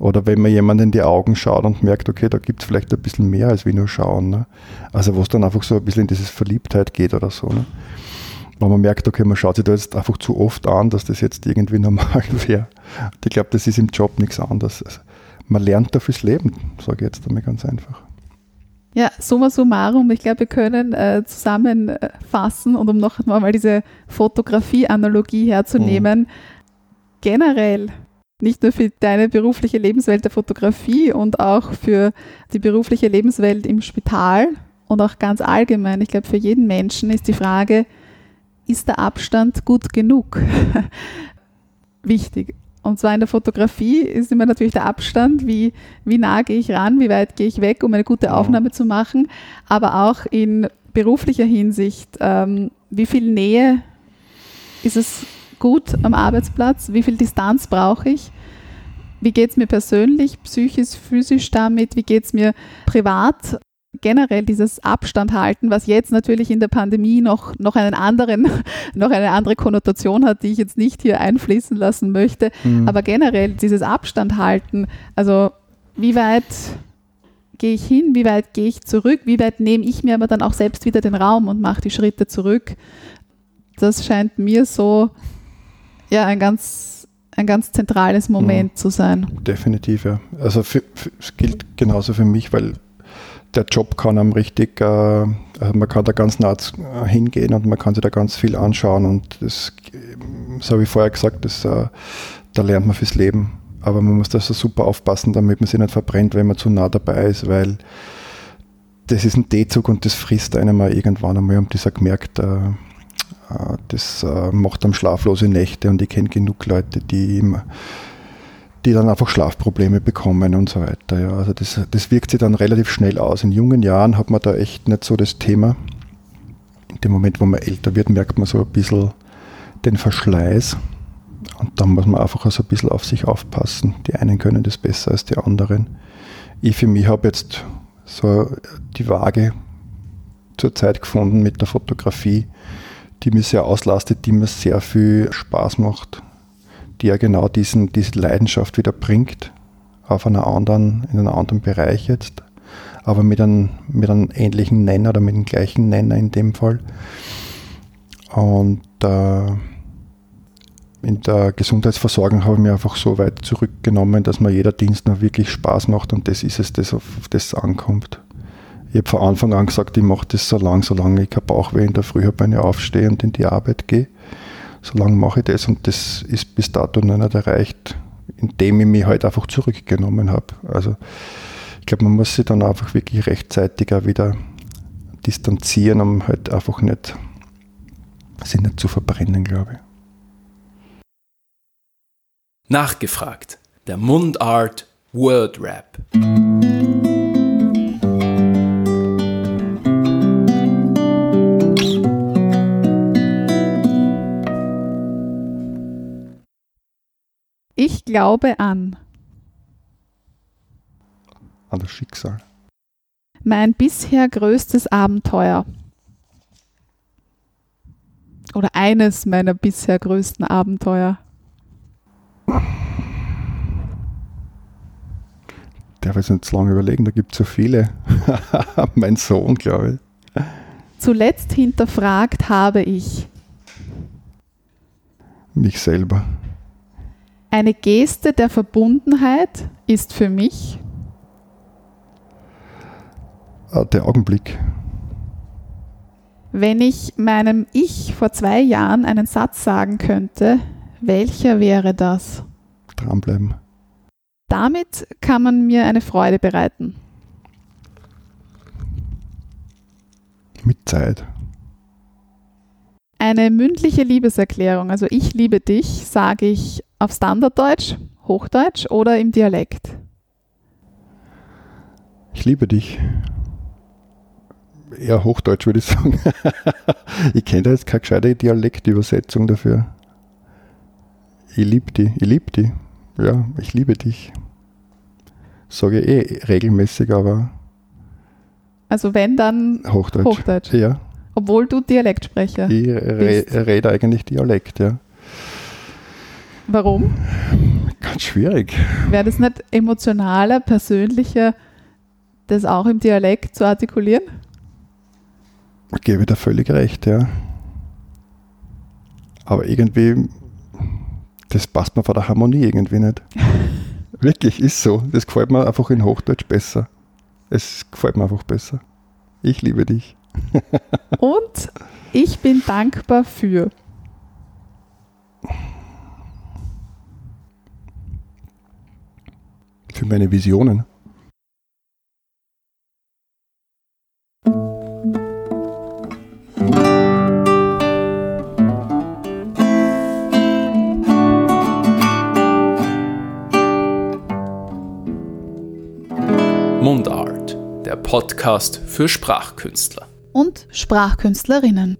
Oder wenn man jemanden in die Augen schaut und merkt, okay, da gibt es vielleicht ein bisschen mehr als wie nur schauen. Ne? Also wo es dann einfach so ein bisschen in dieses Verliebtheit geht oder so. Ne? Wenn man merkt, okay, man schaut sich da jetzt einfach zu oft an, dass das jetzt irgendwie normal wäre. Ich glaube, das ist im Job nichts anderes. Also man lernt da fürs Leben, sage ich jetzt einmal ganz einfach. Ja, summa summarum, ich glaube, wir können äh, zusammenfassen und um noch einmal diese Fotografie-Analogie herzunehmen, generell, nicht nur für deine berufliche Lebenswelt der Fotografie und auch für die berufliche Lebenswelt im Spital und auch ganz allgemein, ich glaube, für jeden Menschen ist die Frage, ist der Abstand gut genug? Wichtig. Und zwar in der Fotografie ist immer natürlich der Abstand, wie, wie nah gehe ich ran, wie weit gehe ich weg, um eine gute Aufnahme zu machen, aber auch in beruflicher Hinsicht, ähm, wie viel Nähe ist es gut am Arbeitsplatz, wie viel Distanz brauche ich, wie geht es mir persönlich, psychisch, physisch damit, wie geht es mir privat, generell dieses Abstand halten, was jetzt natürlich in der Pandemie noch, noch einen anderen, noch eine andere Konnotation hat, die ich jetzt nicht hier einfließen lassen möchte. Mhm. Aber generell dieses Abstand halten, also wie weit gehe ich hin, wie weit gehe ich zurück, wie weit nehme ich mir aber dann auch selbst wieder den Raum und mache die Schritte zurück. Das scheint mir so ja ein ganz ein ganz zentrales Moment zu sein. Definitiv, ja. Also es gilt genauso für mich, weil der Job kann einem richtig, äh, also man kann da ganz nah äh, hingehen und man kann sich da ganz viel anschauen und das, äh, so wie vorher gesagt, das, äh, da lernt man fürs Leben. Aber man muss da so super aufpassen, damit man sich nicht verbrennt, wenn man zu nah dabei ist, weil das ist ein D-Zug und das frisst einem mal irgendwann einmal und das auch gemerkt, äh, das äh, macht einem schlaflose Nächte und ich kenne genug Leute, die immer die dann einfach Schlafprobleme bekommen und so weiter. Ja. Also das, das wirkt sich dann relativ schnell aus. In jungen Jahren hat man da echt nicht so das Thema. In dem Moment, wo man älter wird, merkt man so ein bisschen den Verschleiß. Und dann muss man einfach so ein bisschen auf sich aufpassen. Die einen können das besser als die anderen. Ich für mich habe jetzt so die Waage zur Zeit gefunden mit der Fotografie, die mir sehr auslastet, die mir sehr viel Spaß macht die ja genau diesen, diese Leidenschaft wieder bringt, auf einer anderen, in einem anderen Bereich jetzt, aber mit einem, mit einem ähnlichen Nenner oder mit dem gleichen Nenner in dem Fall. Und äh, in der Gesundheitsversorgung habe ich mich einfach so weit zurückgenommen, dass mir jeder Dienst noch wirklich Spaß macht und das ist es, das auf das ankommt. Ich habe von Anfang an gesagt, ich mache das so lange, solange ich kein Bauchweh in der Früh habe, wenn ich aufstehe und in die Arbeit gehe solange mache ich das und das ist bis dato noch nicht erreicht, indem ich mich halt einfach zurückgenommen habe. Also ich glaube, man muss sich dann einfach wirklich rechtzeitig auch wieder distanzieren, um halt einfach nicht sich nicht zu verbrennen, glaube ich. Nachgefragt. Der Mundart Word Rap. Ich glaube an An das Schicksal. mein bisher größtes Abenteuer. Oder eines meiner bisher größten Abenteuer. Der will jetzt lange überlegen, da gibt es so viele. mein Sohn, glaube ich. Zuletzt hinterfragt habe ich Mich selber. Eine Geste der Verbundenheit ist für mich Ah, Der Augenblick. Wenn ich meinem Ich vor zwei Jahren einen Satz sagen könnte, welcher wäre das? Dranbleiben. Damit kann man mir eine Freude bereiten. Mit Zeit. Eine mündliche Liebeserklärung, also ich liebe dich, sage ich auf Standarddeutsch, Hochdeutsch oder im Dialekt. Ich liebe dich. Eher Hochdeutsch würde ich sagen. ich kenne da jetzt keine gescheite Dialektübersetzung dafür. Ich liebe dich. Ich liebe dich. Ja, ich liebe dich. Sage ich eh regelmäßig, aber Also wenn dann Hochdeutsch. Hochdeutsch, Ja, obwohl du Dialektsprecher. ich re rede eigentlich Dialekt, ja. Warum? Ganz schwierig. Wäre das nicht emotionaler, persönlicher, das auch im Dialekt zu artikulieren? Ich gebe da völlig recht, ja. Aber irgendwie, das passt mir von der Harmonie irgendwie nicht. Wirklich, ist so. Das gefällt mir einfach in Hochdeutsch besser. Es gefällt mir einfach besser. Ich liebe dich. Und ich bin dankbar für. Für meine Visionen. Mundart, der Podcast für Sprachkünstler. Und Sprachkünstlerinnen.